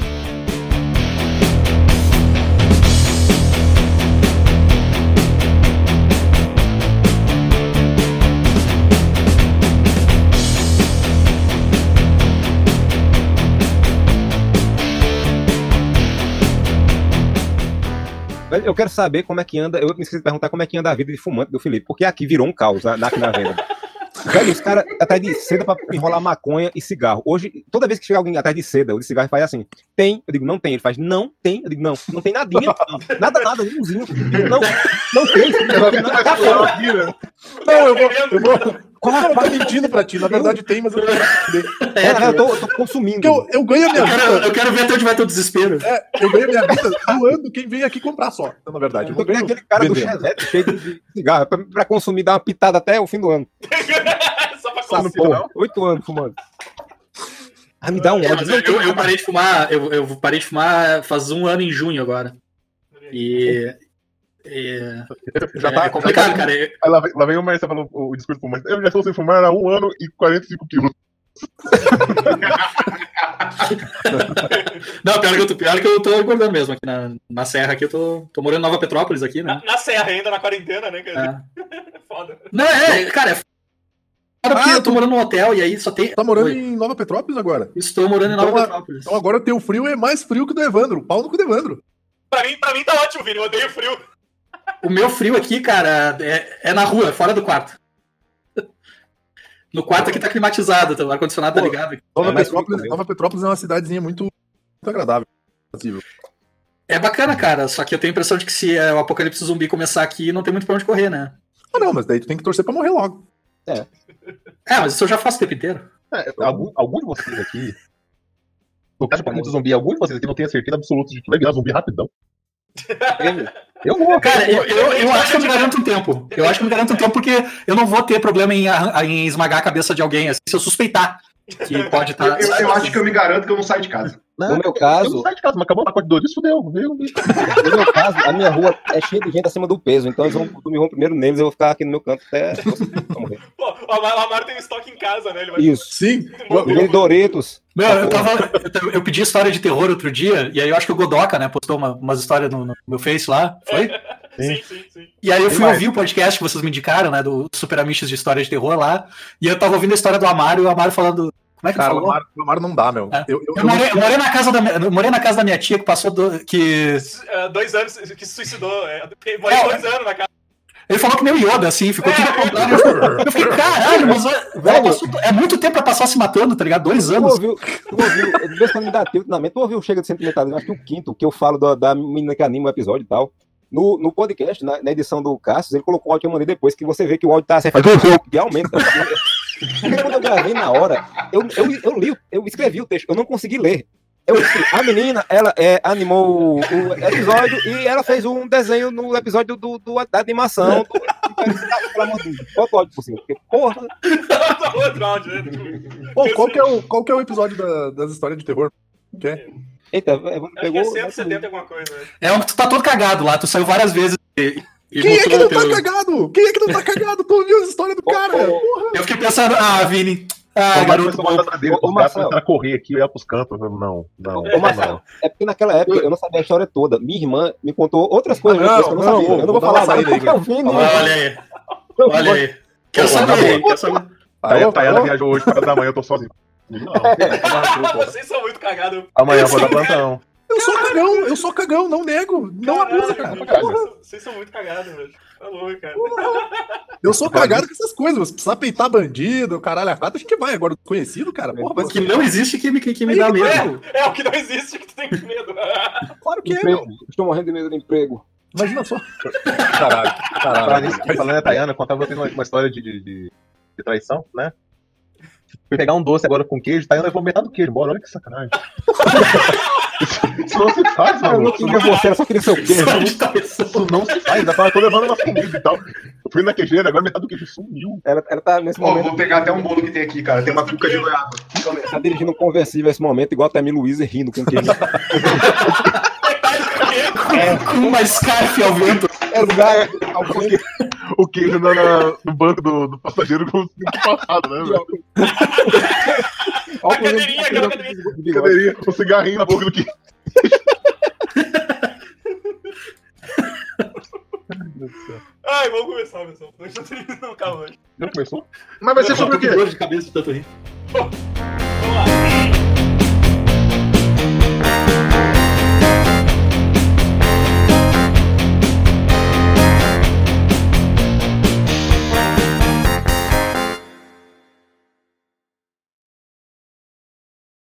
Eu quero saber como é que anda. Eu de perguntar como é que anda a vida de fumante do Felipe, porque aqui virou um caos na- aqui na venda. Velho, os caras atrás de seda pra enrolar maconha e cigarro. Hoje, toda vez que chega alguém atrás de seda ou de cigarro, ele faz assim: tem. Eu digo, não tem. Ele faz, não tem. Eu digo, não, não tem nadinha. Nada, nada, nenhumzinho. Não, não tem. Não, tá fora. Não, eu vou. Eu vou Qual a eu tô parte? mentindo pra ti. Na verdade tem, mas eu não quero saber. É, eu, tô, eu tô consumindo. Eu, eu ganho a minha Eu quero, vida. eu quero ver até onde vai teu desespero. É, eu ganho a minha vida doando quem vem aqui comprar só. Então, na verdade, eu Eu ganho aquele cara do vendendo. Chevette cheio de de cigarro, pra, pra consumir, dar uma pitada até o fim do ano. *laughs* Consumir. porra, oito anos fumando. Ah, me dá um É, ódio. eu, eu- eu parei de fumar, eu, eu parei de fumar faz um ano em junho agora. E. e- Já é, tá, é complicado, cara. Aí lá vem, lá vem o Marcia falando o, discurso pro Marcia. Eu já estou sem fumar há um ano e 45 quilos. *laughs* Não, pior que eu tô, pior que eu tô engordando mesmo aqui na, na Serra aqui, eu tô, tô morando em Nova Petrópolis aqui, né? Na, na serra ainda, na quarentena, né, cara? É. *laughs* Foda. Não, é, cara, é porque Ah, eu tô morando num hotel e aí só tem. Tá morando Oi. em Nova Petrópolis agora? Estou morando em Nova Então, Petrópolis. Então agora o teu frio é mais frio que o do Evandro. Pau no cu do Evandro. Pra mim, pra mim tá ótimo, Vini. Eu odeio frio. O meu frio aqui, cara, é, é na rua, é fora do quarto. No quarto aqui tá climatizado, tá? o ar-condicionado tá ligado. Nova, É Petrópolis, Nova Petrópolis é uma cidadezinha muito, muito agradável. É bacana, cara, só que eu tenho a impressão de que se é, o apocalipse zumbi começar aqui, não tem muito pra onde correr, né? Ah, não, mas daí tu tem que torcer pra morrer logo. É, mas isso eu já faço o tempo inteiro. É, algum, algum de vocês aqui. No caso do apocalipse zumbi, algum de vocês aqui não tem a certeza absoluta de que vai virar zumbi rapidão. Eu vou, Cara, eu, eu, eu acho que eu me garanto um tempo. Eu acho que eu me garanto um tempo porque eu não vou ter problema em, em esmagar a cabeça de alguém, assim, se eu suspeitar que pode tá estar. Eu, eu acho que eu me garanto que eu não saio de casa. No meu Eu caso, não saio de casa, mas acabou o pacote de Doritos, fudeu, viu? no meu caso, a minha rua é cheia de gente acima do peso, então eles vão dormir vão primeiro neles, eu vou ficar aqui no meu canto até eu morrer. Pô, o Amar, o Amar tem estoque em casa, né? Ele vai... Isso. Sim. Virei Doritos. Meu, eu, tava, eu, eu pedi história de terror outro dia, e aí eu acho que o Godoka, né, postou uma, umas histórias no, no meu Face lá, foi? *laughs* Sim, sim, sim. E aí eu fui Demais. ouvir o podcast que vocês me indicaram, né, do Super Amishes de História de Terror lá, e eu tava ouvindo a história do Amaro, e o Amaro falando Como é que Cara, falou? Lamar, Lamar não dá, meu. É. Eu, eu, Eu morei, eu morei na casa da morei na casa da minha tia que passou do, que É, dois anos que se suicidou. É, morei É, dois anos na casa. ele falou que nem o Yoda assim, ficou tudo ao contrário. Eu- Eu fiquei, caralho, mas é, velho, passou- é muito tempo pra passar se matando, tá ligado? Dois Tu anos. ouviu, tu ouviu, de vez em quando me dá tilt na mente, tu ouviu o Chega de Sentimentalismo, acho que o quinto, que eu falo da, da menina que anima o episódio e tal. No, no podcast, na, na edição do Cassius, ele colocou um áudio que eu mandei depois, que você vê que o áudio tá assim, faz e aumenta. Porque quando eu gravei na hora, eu, eu, eu li, eu escrevi o texto, eu não consegui ler. Eu escrevi, a menina, ela é, animou o, o episódio e ela fez um desenho no episódio do, do- da animação. Do, pelo amor de Deus, bota o áudio por cima, porque, porra, Tá outro áudio, né? Pô, qual, que é o, qual que é o episódio da- das histórias de terror? Que é? Eita, Evandro Acho que pegou. é 170 alguma coisa. né? É um que tu tá todo cagado lá, tu saiu várias vezes e, e Quem é que não teu- tá cagado? Quem é que não tá cagado? Tu ouviu as histórias do cara? Eu fiquei pensando, ah, Vini, ah, Então, garoto a bom. pra caras Marcelo. começaram a correr aqui, eu ia pros cantos. Não, não, Ô, Marcelo, não. é porque naquela época eu não sabia a história toda. Minha irmã me contou outras coisas Ah, depois que eu não, não, sabia. não, eu não vou falar agora vi, né? Olha aí, olha aí. Quero saber, quero saber. Aí Alô, a Tayana viajou hoje pra casa da manhã, eu tô sozinho. Não, *laughs* Vocês são muito cagados. amanhã eu vou dar plantão. Eu sou cagão, eu sou cagão, não nego. Não abusa, cara. Vocês são- muito cagados, velho. Tá louco, cara. Eu sou cagado com essas coisas, mas precisar peitar bandido, caralho, a quatro, a gente vai. Agora, desconhecido, cara, porra, mas Que não existe que me, que me dá que medo. É o que não existe que tu tem medo. *laughs* claro que é, meu. Estou morrendo de medo do emprego. Imagina só. Caralho, caralho. nisso, falando a Tayana, contava uma, uma história de, de- de traição, né? Fui pegar um doce agora com queijo, Tayana levou metade do queijo embora, olha que sacanagem. *laughs* isso, não se faz, Eu não mano. Queria você, eu só queria seu queijo. Isso não se faz, ainda tava tô levando umas comidas e tal. Eu fui na queijeira, agora metade do queijo sumiu. Ela, ela tá nesse Ó, momento. vou pegar até um bolo que tem aqui, cara. Tem uma cuca de goiaba. Tá dirigindo um conversível nesse momento, igual a Tammy Luiz rindo com queijo. *laughs* *laughs* Com uma scarf ao vento. É lugar. *laughs* O queijo na- na- no banco do, do passageiro como se fosse passado, né, velho? A cadeirinha, aquela cadeirinha. Cadeirinha, um cigarrinho na boca do queijo. Ai, vamos começar, pessoal. Deixa eu terminar o carro hoje. Já começou? Mas vai ser sobre o quê? Dor de cabeça de tanto rir. Bom,